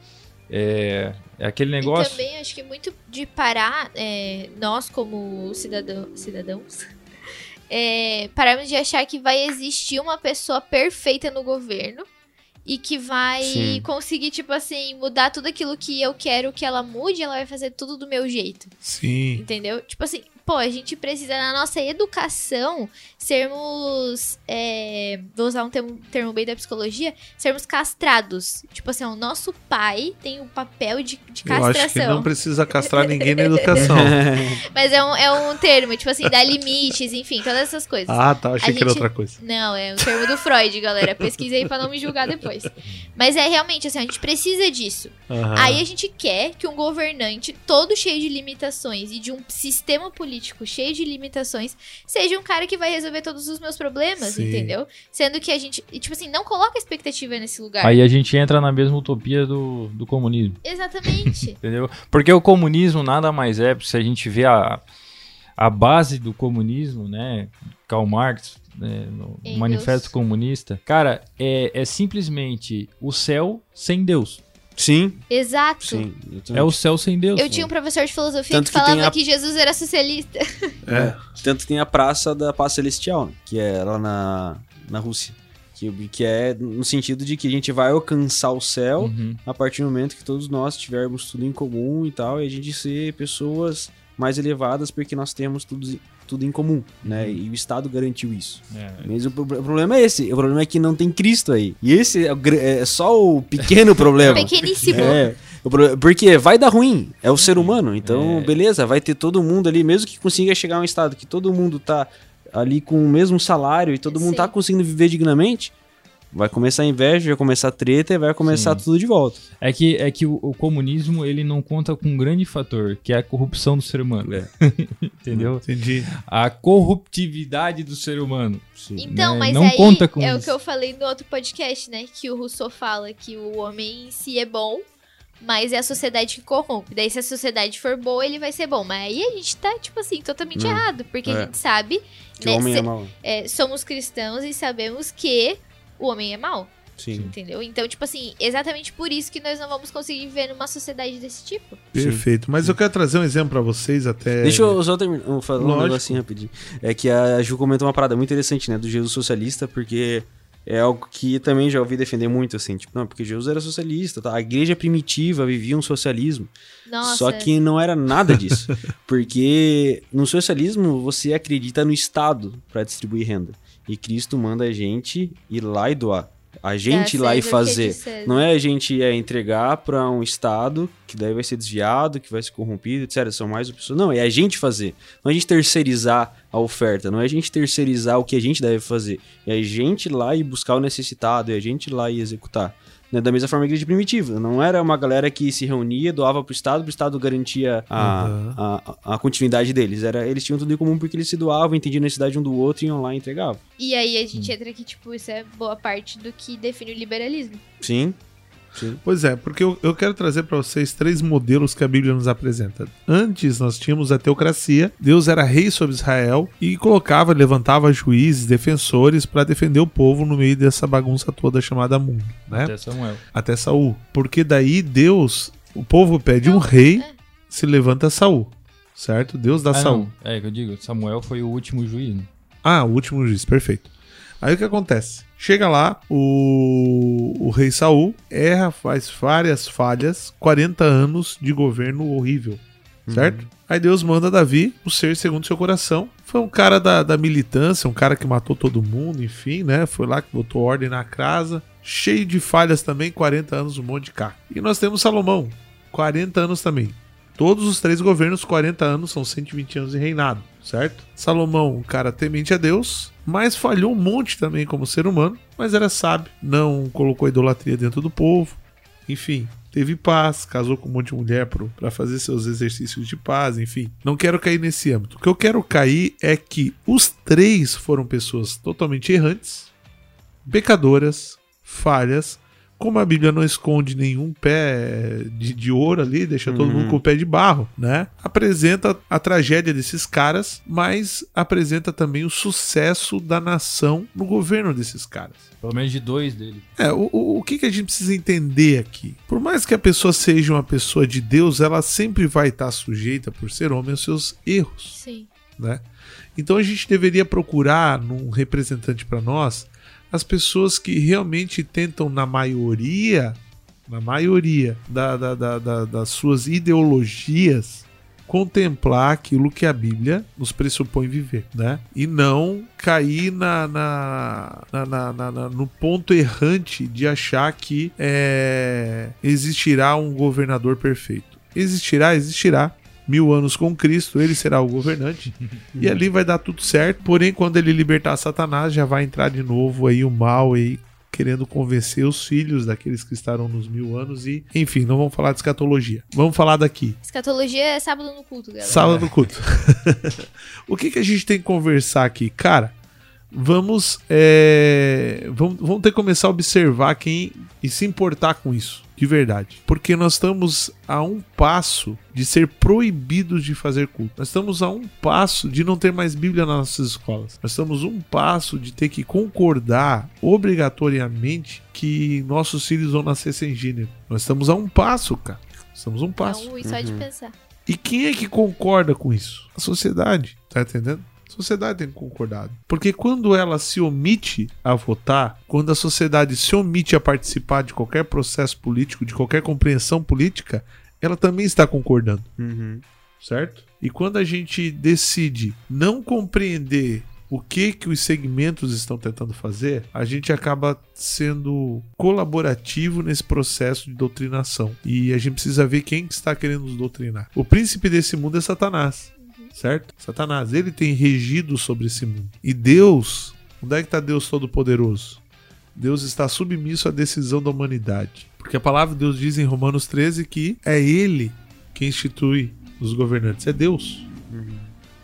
é, é aquele E negócio também acho que muito de parar, é, nós como cidadão, cidadãos, [LAUGHS] é, pararmos de achar que vai existir uma pessoa perfeita no governo e que vai Sim. conseguir, tipo assim, mudar tudo aquilo que eu quero que ela mude, ela vai fazer tudo do meu jeito. Sim. Entendeu? Tipo assim, pô, a gente precisa na nossa educação sermos. é, vou usar um termo, termo bem da psicologia, sermos castrados. Tipo assim, o nosso pai tem o papel de, de Eu acho que castração. não precisa castrar ninguém na [LAUGHS] educação. [LAUGHS] Mas é um, é um termo, tipo assim, dar limites, enfim, todas essas coisas. ah, tá. Achei A que era gente- outra coisa. Não, é o termo do Freud, galera. Pesquisei pra não me julgar depois. Mas é realmente assim, a gente precisa disso. Aham. Aí a gente quer que um governante todo cheio de limitações e de um sistema político cheio de limitações seja um cara que vai resolver todos os meus problemas, Sim. entendeu? Sendo que a gente, tipo assim, não coloca expectativa nesse lugar. aí a gente entra na mesma utopia do, do comunismo Exatamente. [LAUGHS] Entendeu? Porque o comunismo nada mais é, se a gente vê a, a base do comunismo, né? Karl Marx, né, no. Manifesto Comunista, cara, é, é simplesmente o céu sem Deus. Sim, Exato. sim. É o céu sem Deus. Eu tinha um professor de filosofia Tanto que que falava a- que Jesus era socialista. [LAUGHS] É. Tanto que tem a Praça da Paz Celestial, né? que é lá na, na Rússia. Que, que é no sentido de que a gente vai alcançar o céu Uhum. a partir do momento que todos nós tivermos tudo em comum e tal, e a gente ser pessoas mais elevadas porque nós temos tudo, tudo em comum, né? E o Estado garantiu isso. É. Mas o, o problema é esse, o problema é que não tem Cristo aí. E esse é, o é só o pequeno [LAUGHS] problema. Pequeníssimo. É, porque vai dar ruim, é o ser humano. Então, É. beleza, vai ter todo mundo ali, mesmo que consiga chegar a um estado que todo mundo tá ali com o mesmo salário e todo mundo Sim. tá conseguindo viver dignamente, vai começar a inveja, vai começar a treta e vai começar Sim. tudo de volta. É que, é que o, o comunismo ele não conta com um grande fator, que é a corrupção do ser humano. É. [LAUGHS] Entendeu? Entendi. A corruptividade do ser humano. Então, né? mas Não aí conta com é o isso. que eu falei no outro podcast, né? Que o Rousseau fala que o homem em si é bom, mas é a sociedade que corrompe. Daí, se a sociedade for boa, ele vai ser bom. Mas aí a gente tá, tipo assim, totalmente Hum, errado. Porque é. a gente sabe, Que né, o homem se- é mau. é, somos cristãos e sabemos que o homem é mau, Sim. entendeu? Então, tipo assim, exatamente por isso que nós não vamos conseguir viver numa sociedade desse tipo. Perfeito. Mas eu quero trazer um exemplo pra vocês até. Deixa eu só terminar, vou falar um Lógico. negocinho rapidinho. É que a Ju comentou uma parada muito interessante, né, do Jesus socialista, porque é algo que também já ouvi defender muito, assim, tipo, não, porque Jesus era socialista, tá? a igreja primitiva vivia um socialismo, Nossa. só que não era nada disso, [LAUGHS] porque no socialismo você acredita no Estado para distribuir renda, e Cristo manda a gente ir lá e doar, a gente ir Dá lá e é fazer. Não é a gente é, entregar para um Estado que daí vai ser desviado, que vai ser corrompido, etc. São mais pessoas. Não, é a gente fazer. Não é a gente terceirizar a oferta. Não é a gente terceirizar o que a gente deve fazer. É a gente ir lá e buscar o necessitado. É a gente ir lá e executar. Né? Da mesma forma a igreja primitiva. Não era uma galera que se reunia, doava pro Estado, pro Estado garantia a, Uhum. a, a continuidade deles. Era, eles tinham tudo em comum porque eles se doavam, entendiam a necessidade um do outro e iam lá e entregavam. E aí a Hum. gente entra que, tipo, isso é boa parte do que define o liberalismo. Sim. Pois é, porque eu, eu quero trazer pra vocês três modelos que a Bíblia nos apresenta. Antes nós tínhamos a teocracia, Deus era rei sobre Israel e colocava, levantava juízes, defensores pra defender o povo no meio dessa bagunça toda chamada mundo, né? Até Samuel. Até Saul. Porque daí Deus, o povo pede um rei, se levanta Saul, certo? Deus dá Ah, Saul. não. É que eu digo, Samuel foi o último juiz. né? Ah, o último juiz, perfeito. Aí o que acontece? Chega lá, o, o rei Saul erra, faz várias falhas, 40 anos de governo horrível, certo? Aí Deus manda Davi, o ser segundo seu coração. Foi um cara da, da militância, um cara que matou todo mundo, enfim, né? Foi lá que botou ordem na casa. Cheio de falhas também, 40 anos, um monte de cá. E nós temos Salomão, 40 anos também. Todos os três governos, 40 anos, são 120 anos de reinado, certo? Salomão, um cara temente a Deus, mas falhou um monte também como ser humano, mas era sábio, não colocou idolatria dentro do povo, enfim, teve paz, casou com um monte de mulher para fazer seus exercícios de paz, enfim. Não quero cair nesse âmbito. O que eu quero cair é que os três foram pessoas totalmente errantes, pecadoras, falhas, como a Bíblia não esconde nenhum pé de, de ouro ali, deixa todo Uhum. mundo com o pé de barro, né? Apresenta a tragédia desses caras, mas apresenta também o sucesso da nação no governo desses caras. Pelo menos de dois dele. É, o, o, o que, que a gente precisa entender aqui? Por mais que a pessoa seja uma pessoa de Deus, ela sempre vai estar sujeita, por ser homem, aos seus erros Sim. né? Então a gente deveria procurar num representante para nós as pessoas que realmente tentam, na maioria, na maioria da, da- da- da- das suas ideologias, contemplar aquilo que a Bíblia nos pressupõe viver, né? E não cair na- na- na- na- no ponto errante de achar que é, existirá um governador perfeito. Existirá, existirá. Mil anos com Cristo, ele será o governante. E ali vai dar tudo certo. Porém, quando ele libertar Satanás, já vai entrar de novo aí o mal aí querendo convencer os filhos daqueles que estarão nos mil anos e, enfim, não vamos falar de escatologia. Vamos falar daqui. Escatologia é sábado no culto, galera. Sala do culto. [LAUGHS] o que, que a gente tem que conversar aqui? Cara, vamos, é, vamos, vamos ter que começar a observar quem e se importar com isso, de verdade. Porque nós estamos a um passo de ser proibidos de fazer culto. Nós estamos a um passo de não ter mais Bíblia nas nossas escolas. Nós estamos a um passo de ter que concordar obrigatoriamente que nossos filhos vão nascer sem gênero. Nós estamos a um passo, cara. Estamos a um É passo. um só de pensar. E quem é que concorda com isso? A sociedade, tá entendendo? Sociedade tem concordado. Porque quando ela se omite a votar, quando a sociedade se omite a participar de qualquer processo político, de qualquer compreensão política, ela também está concordando, Uhum. certo? E quando a gente decide não compreender o que que os segmentos estão tentando fazer, a gente acaba sendo colaborativo nesse processo de doutrinação. E a gente precisa ver quem que está querendo nos doutrinar. O príncipe desse mundo é Satanás, certo? Satanás, ele tem regido sobre esse mundo. E Deus, onde é que está Deus Todo-Poderoso? Deus está submisso à decisão da humanidade. Porque a palavra de Deus diz em Romanos 13 que é Ele quem institui os governantes. É Deus.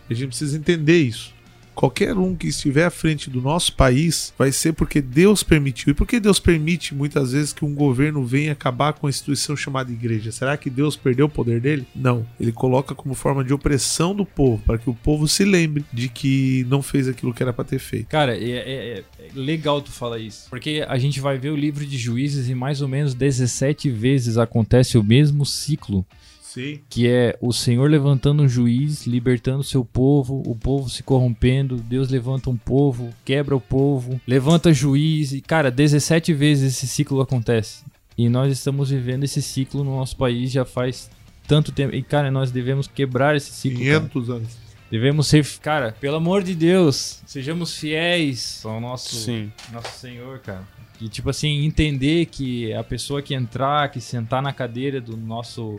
A gente precisa entender isso. Qualquer um que estiver à frente do nosso país vai ser porque Deus permitiu. E por que Deus permite muitas vezes que um governo venha acabar com a instituição chamada igreja? Será que Deus perdeu o poder dele? Não. Ele coloca como forma de opressão do povo, para que o povo se lembre de que não fez aquilo que era para ter feito. Cara, é, é- é legal tu falar isso. Porque a gente vai ver o livro de juízes e mais ou menos 17 vezes acontece o mesmo ciclo. Sim. Que é o Senhor levantando um juiz, libertando seu povo, o povo se corrompendo, Deus levanta um povo, quebra o povo, levanta juiz, e cara, 17 vezes esse ciclo acontece. E nós estamos vivendo esse ciclo no nosso país já faz tanto tempo. E cara, nós devemos quebrar esse ciclo. cara. 500 anos. Devemos ser, cara, pelo amor de Deus, sejamos fiéis ao nosso, Sim. nosso Senhor, cara. E tipo assim, entender que a pessoa que entrar, que sentar na cadeira do nosso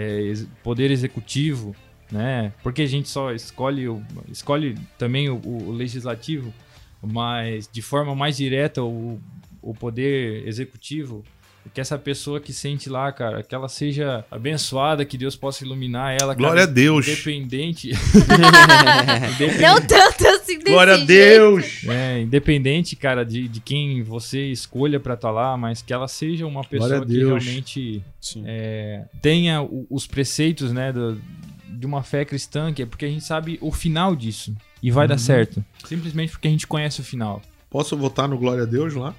é, poder executivo, né? Porque a gente só escolhe, o, escolhe também o, o legislativo, mas de forma mais direta o, o poder executivo, que essa pessoa que sente lá, cara, que ela seja abençoada, que Deus possa iluminar ela. cara, Glória a Deus. Independente. [LAUGHS] Independente- Não tanto Glória a. Deus! É, independente, cara, de, de quem você escolha pra estar lá, mas que ela seja uma pessoa a que realmente é, tenha os preceitos, né, do- de uma fé cristã, que é porque a gente sabe o final disso e vai Uhum. dar certo. Simplesmente porque a gente conhece o final. Posso votar no Glória a Deus lá?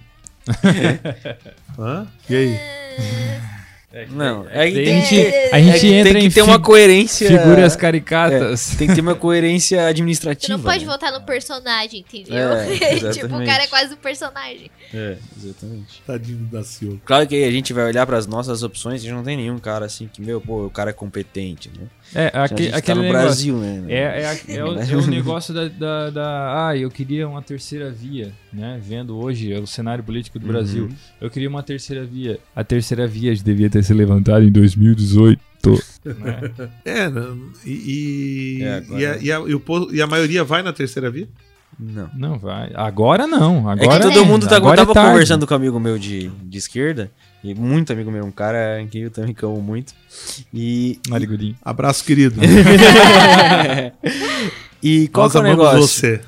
[LAUGHS] Hã? E aí? Não, É, que tem a gente, que- a gente É entra tem que ter uma coerência. figuras caricatas. É, tem que ter uma coerência [LAUGHS] administrativa. Tu não pode né? votar no personagem, entendeu? É, [LAUGHS] tipo, o cara é quase um personagem. É, exatamente. Tadinho da Silva. Claro que a gente vai olhar pras nossas opções e não tem nenhum cara assim que, meu, pô, o cara é competente, né? É, a aque- gente tá aquele no negócio. Brasil, né? É, é, [LAUGHS] é o, é o negócio da, da, da- Ah, eu queria uma terceira via, né? Vendo hoje o cenário político do Uhum. Brasil. Eu queria uma terceira via. A terceira via devia ter se levantado em 2018. [LAUGHS] É, não, e, e, É, agora- e, a, e, a, e o e a maioria vai na terceira via? Não. Não vai. Agora não. É Agora que todo mundo tá, agora é tava tarde. conversando com um amigo meu de, de esquerda, e muito amigo meu, um cara que eu também amo muito. E. Narigudinho. Abraço, querido. [LAUGHS] e qual Nós que é o negócio? você.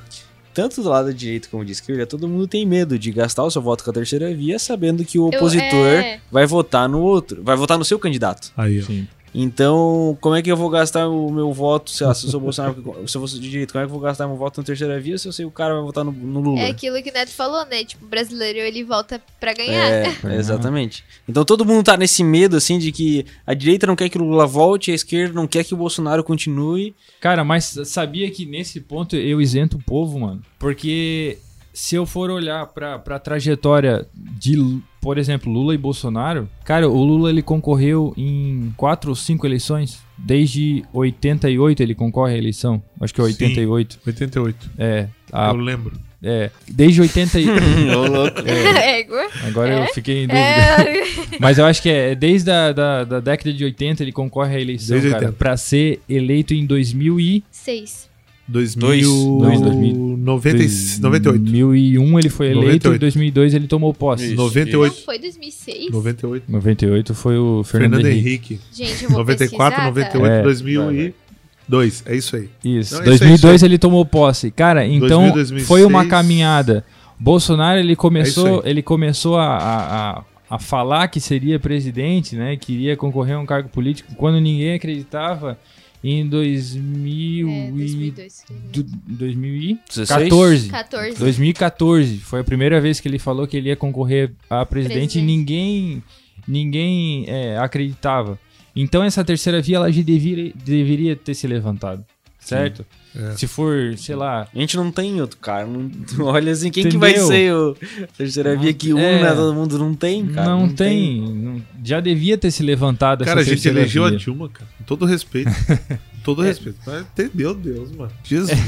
Tanto do lado direito como de esquerda, todo mundo tem medo de gastar o seu voto com a terceira via, sabendo que o Eu- opositor é. vai votar no outro, vai votar no seu candidato. Aí, ó. Sim. Então, como é que eu vou gastar o meu voto, sei lá, se eu sou Bolsonaro, [LAUGHS] se eu fosse de direito, como é que eu vou gastar meu voto na terceira via se eu sei que o cara vai votar no, no Lula? É aquilo que o Neto falou, né? Tipo, o brasileiro ele volta pra ganhar. É, [LAUGHS] exatamente. Então todo mundo tá nesse medo, assim, de que a direita não quer que o Lula volte, a esquerda não quer que o Bolsonaro continue. Cara, mas sabia que nesse ponto eu isento o povo, mano? Porque se eu for olhar pra, pra trajetória de, por exemplo, Lula e Bolsonaro, cara, o Lula ele concorreu em quatro ou cinco eleições. Desde 88 ele concorre à eleição. Acho que é 88. Sim, 88. É. A... Eu lembro. É, desde 88. e... [LAUGHS] Ô. É, [LAUGHS] é agora é? eu fiquei em é. dúvida. É. [LAUGHS] Mas eu acho que é, é desde a da, da década de 80 ele concorre à eleição, desde cara, pra ser eleito em 2006. 2098. 2001 ele foi eleito 98. e em 2002 ele tomou posse. Isso. 98. Não, foi 2006? 98. 98 foi o Fernando, Fernando Henrique. Henrique. Gente, eu vou 94, pesquisar, tá? 98, é, 2002. É isso aí. Isso. Não, 2002 isso aí. ele tomou posse. Cara, então 2000, 2006. foi uma caminhada. Bolsonaro ele começou, é ele começou a, a, a a falar que seria presidente, né? Queria concorrer a um cargo político quando ninguém acreditava em 2000 É, e 2002. do- 16? 2014. 14. 2014 foi a primeira vez que ele falou que ele ia concorrer a presidente, Presidente. e ninguém ninguém é, acreditava. Então essa terceira via ela já deveria, deveria ter se levantado, certo? É. Se for, sei lá, A gente não tem outro cara. Não, [LAUGHS] olha assim, quem que vai Entendeu? ser o a terceira via que une é. a todo mundo? Não tem, cara. não, tem, não- já devia ter se levantado Cara, a essa gente terceira elegeu via. a Dilma, cara. Com todo respeito. [LAUGHS] Com todo respeito. Mas, tem- meu Deus, mano. Jesus. [LAUGHS]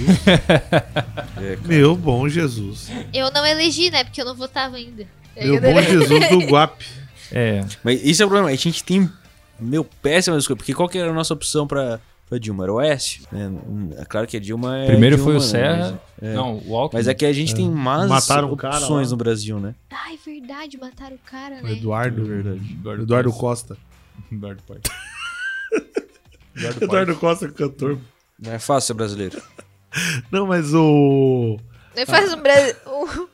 É, cara. meu bom Jesus. Eu não elegi, né? Porque eu não votava ainda. Meu bom Jesus do Guap. É, Mas isso é o problema. A gente tem, meu, péssimas coisas. Porque qual que era a nossa opção pra, pra Dilma? Era o Oeste. né? É claro que a Dilma é. primeiro Dilma, foi o né? Serra, Mas, é. não, o Alckmin. Mas é que a gente tem más Mataram o cara opções lá. no Brasil, né? Ai, verdade, mataram o cara, O né? Eduardo. verdade. Eduardo Costa. [LAUGHS] Eduardo Pai. Eduardo Costa, cantor. Não é fácil ser brasileiro. Não, mas o. Não faz um, Bra- [LAUGHS]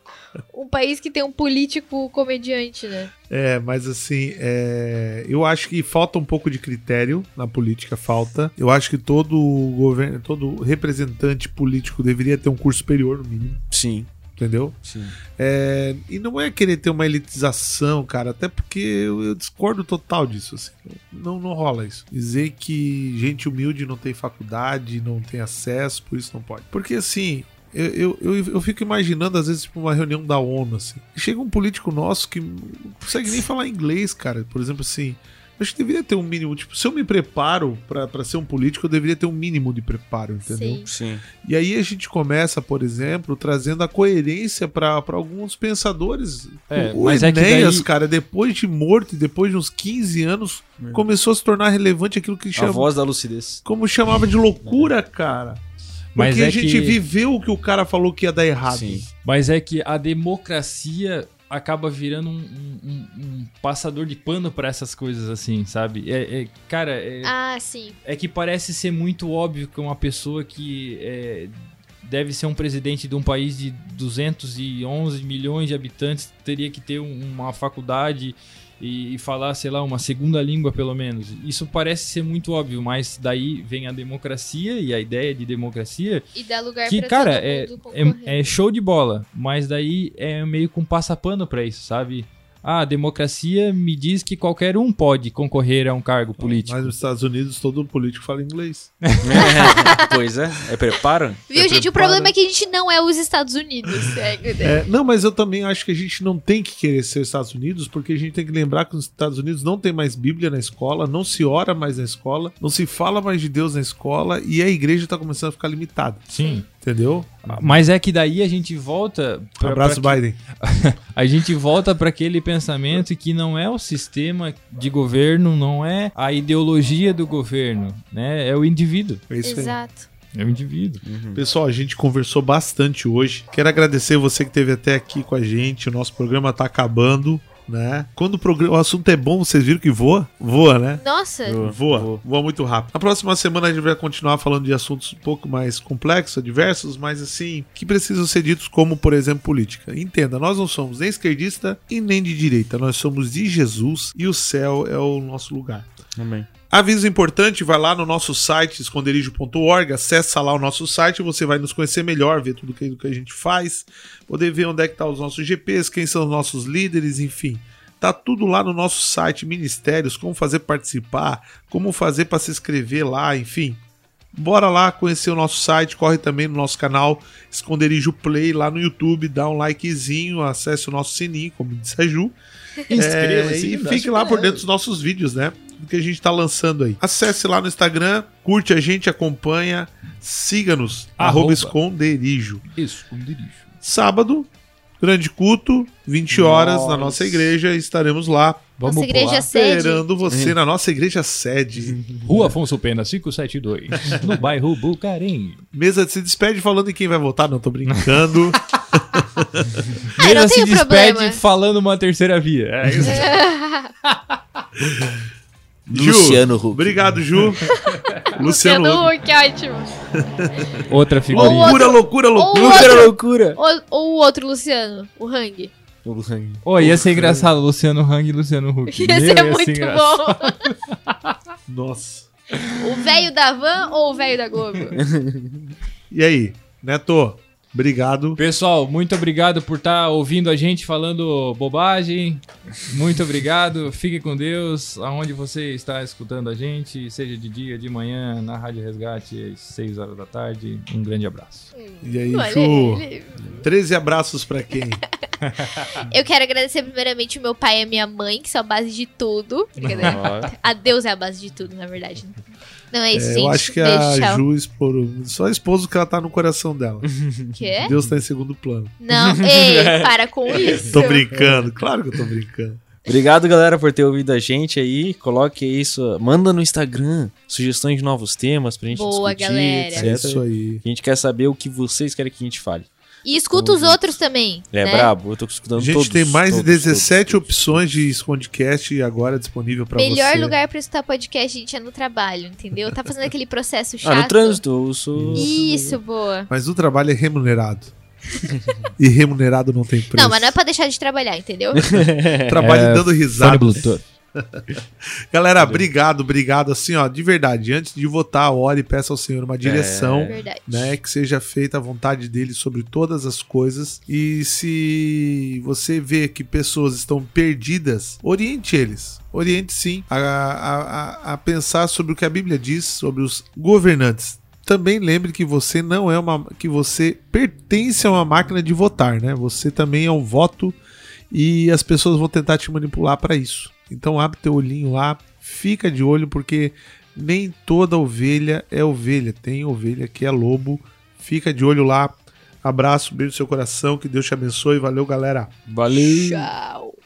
um, país que tem um político comediante, né? É, mas assim, é, eu acho que falta um pouco de critério na política, falta. Eu acho que todo governo, todo representante político deveria ter um curso superior, no mínimo, Sim, entendeu? sim. É, e não é querer ter uma elitização, cara, até porque eu, eu discordo total disso. Assim. Não, não rola isso. Dizer que gente humilde não tem faculdade, não tem acesso, por isso não pode. Porque assim. Eu, eu, eu, eu fico imaginando, às vezes, tipo, uma reunião da ONU, assim. Chega um político nosso que não consegue nem falar inglês, cara. Por exemplo, assim. Acho que deveria ter um mínimo. Tipo, se eu me preparo pra pra ser um político, eu deveria ter um mínimo de preparo, entendeu? Sim. Sim. E aí a gente começa, por exemplo, trazendo a coerência para alguns pensadores. É, o mas é que Enéas, daí- cara, depois de morto e depois de uns 15 anos, começou a se tornar relevante aquilo que A chama, voz da lucidez. como chamava de loucura, cara. Mas Porque é a gente que- viveu o que o cara falou que ia dar errado. Sim. Mas é que a democracia acaba virando um, um- um- passador de pano pra essas coisas assim, sabe? É, é- cara, é, Ah, sim. é que parece ser muito óbvio que uma pessoa que é, deve ser um presidente de um país de 211 milhões de habitantes teria que ter um- uma faculdade e, e falar, sei lá, uma segunda língua pelo menos. Isso parece ser muito óbvio, mas daí vem a democracia e a ideia de democracia E dá lugar que, pra cara, é, é, é show de bola, mas daí é meio com passapano pra isso, sabe? Ah, a democracia me diz que qualquer um pode concorrer a um cargo político. Mas nos Estados Unidos todo político fala inglês. [LAUGHS] pois é. É preparo? Viu, É gente? O prepara- problema é que a gente não é os Estados Unidos. [LAUGHS] né? É, não, mas eu também acho que a gente não tem que querer ser os Estados Unidos, porque a gente tem que lembrar que nos Estados Unidos não tem mais Bíblia na escola, não se ora mais na escola, não se fala mais de Deus na escola e a igreja tá começando a ficar limitada. Sim. Entendeu? Mas é que daí a gente volta. pra- Abraço, pra- Biden. [LAUGHS] A gente volta para aquele pensamento que não é o sistema de governo, não é a ideologia do governo, né? É o indivíduo. É isso aí. Exato. É o indivíduo. Pessoal, a gente conversou bastante hoje. Quero agradecer você que esteve até aqui com a gente. O nosso programa tá acabando, né? Quando o, programa, o assunto é bom, vocês viram que voa? Voa, né? Nossa, Voa, voa muito rápido. Na próxima semana a gente vai continuar falando de assuntos um pouco mais complexos, diversos, mas assim, que precisam ser ditos, como, por exemplo, política. Entenda, nós não somos nem esquerdista e nem de direita. Nós somos de Jesus e o céu é o nosso lugar. Amém. Aviso importante, vai lá no nosso site esconderijo.org, acessa lá o nosso site, você vai nos conhecer melhor, ver tudo que, que a gente faz, poder ver onde é que tá os nossos GPs, quem são os nossos líderes, enfim. Tá tudo lá no nosso site, ministérios, como fazer participar, como fazer para se inscrever lá, enfim. Bora lá conhecer o nosso site, corre também no nosso canal Esconderijo Play lá no YouTube, dá um likezinho, acesse o nosso sininho, como disse a Ju. [LAUGHS] É, e fique lá por dentro dos nossos vídeos, né? Do que a gente tá lançando aí. Acesse lá no Instagram, curte a gente, acompanha, siga-nos, arroba Arroba. esconderijo. Dirige. Sábado, grande culto, 20 horas na nossa igreja, estaremos lá Vamos nossa igreja pular. sede. esperando você na nossa igreja sede. Rua Afonso Pena, 572, [LAUGHS] no bairro Bucarim. Mesa se despede falando em quem vai votar, não tô brincando. [LAUGHS] Mesa se despede problema. falando uma terceira via. É isso. [LAUGHS] Ju, Luciano Huck. Obrigado, Ju. [LAUGHS] Luciano. Luciano Huck. Ótimo. Outra figurinha. Loucura, loucura, Ou loucura. o Loucura, outro, loucura. ou, ou o outro Luciano, o Hang. Ô, ia ser engraçado, Luciano Hang e Luciano Huck. Ia Meu, ser muito engraçado. bom. [LAUGHS] Nossa. O velho da van ou o velho da Globo? [LAUGHS] E aí, Neto? Obrigado. Pessoal, muito obrigado por estar ouvindo a gente falando bobagem. Muito obrigado. Fique com Deus. Aonde você está escutando a gente, seja de dia, de manhã, na Rádio Resgate, às 6 horas da tarde. Um grande abraço. E aí, ele. 13 abraços pra quem? [LAUGHS] Eu quero agradecer primeiramente o meu pai e a minha mãe, que são a base de tudo. A Deus é a base de tudo, na verdade. Não é isso, É, gente. eu acho que Beijo, a. Ju explorou. Só esposo que ela tá no coração dela. [LAUGHS] Quê? Deus tá em segundo plano. Não, [LAUGHS] ei, para com isso. Tô brincando, claro que eu tô brincando. Obrigado, galera, por ter ouvido a gente aí. Coloque isso, manda no Instagram sugestões de novos temas pra gente Boa, discutir, galera. etc. É isso aí. A gente quer saber o que vocês querem que a gente fale. E escuta os outros também. É né? brabo, eu tô escutando A gente todos. tem mais de todos, 17 todos, opções de escondecast agora disponível pra você. Melhor lugar pra escutar podcast, gente, é no trabalho, entendeu? Tá fazendo aquele processo chato. Ah, no trânsito, eu sou. Isso, boa. Mas o trabalho é remunerado. [LAUGHS] e remunerado não tem preço. Não, mas não é pra deixar de trabalhar, entendeu? [LAUGHS] Trabalho É, dando Fone risada. [LAUGHS] Galera, obrigado, obrigado. Assim, ó, de verdade, antes de votar, ore e peça ao Senhor uma direção. Verdade. né, que seja feita a vontade dele sobre todas as coisas. E se você vê que pessoas estão perdidas, oriente eles. Oriente sim a, a, a- a pensar sobre o que a Bíblia diz sobre os governantes. Também lembre que você não é uma. que você pertence a uma máquina de votar, né? Você também é um voto e as pessoas vão tentar te manipular para isso. Então abre teu olhinho lá, fica de olho porque nem toda ovelha é ovelha. Tem ovelha que é lobo. Fica de olho lá. Abraço, beijo no seu coração, que Deus te abençoe. Valeu, galera. Valeu! Tchau.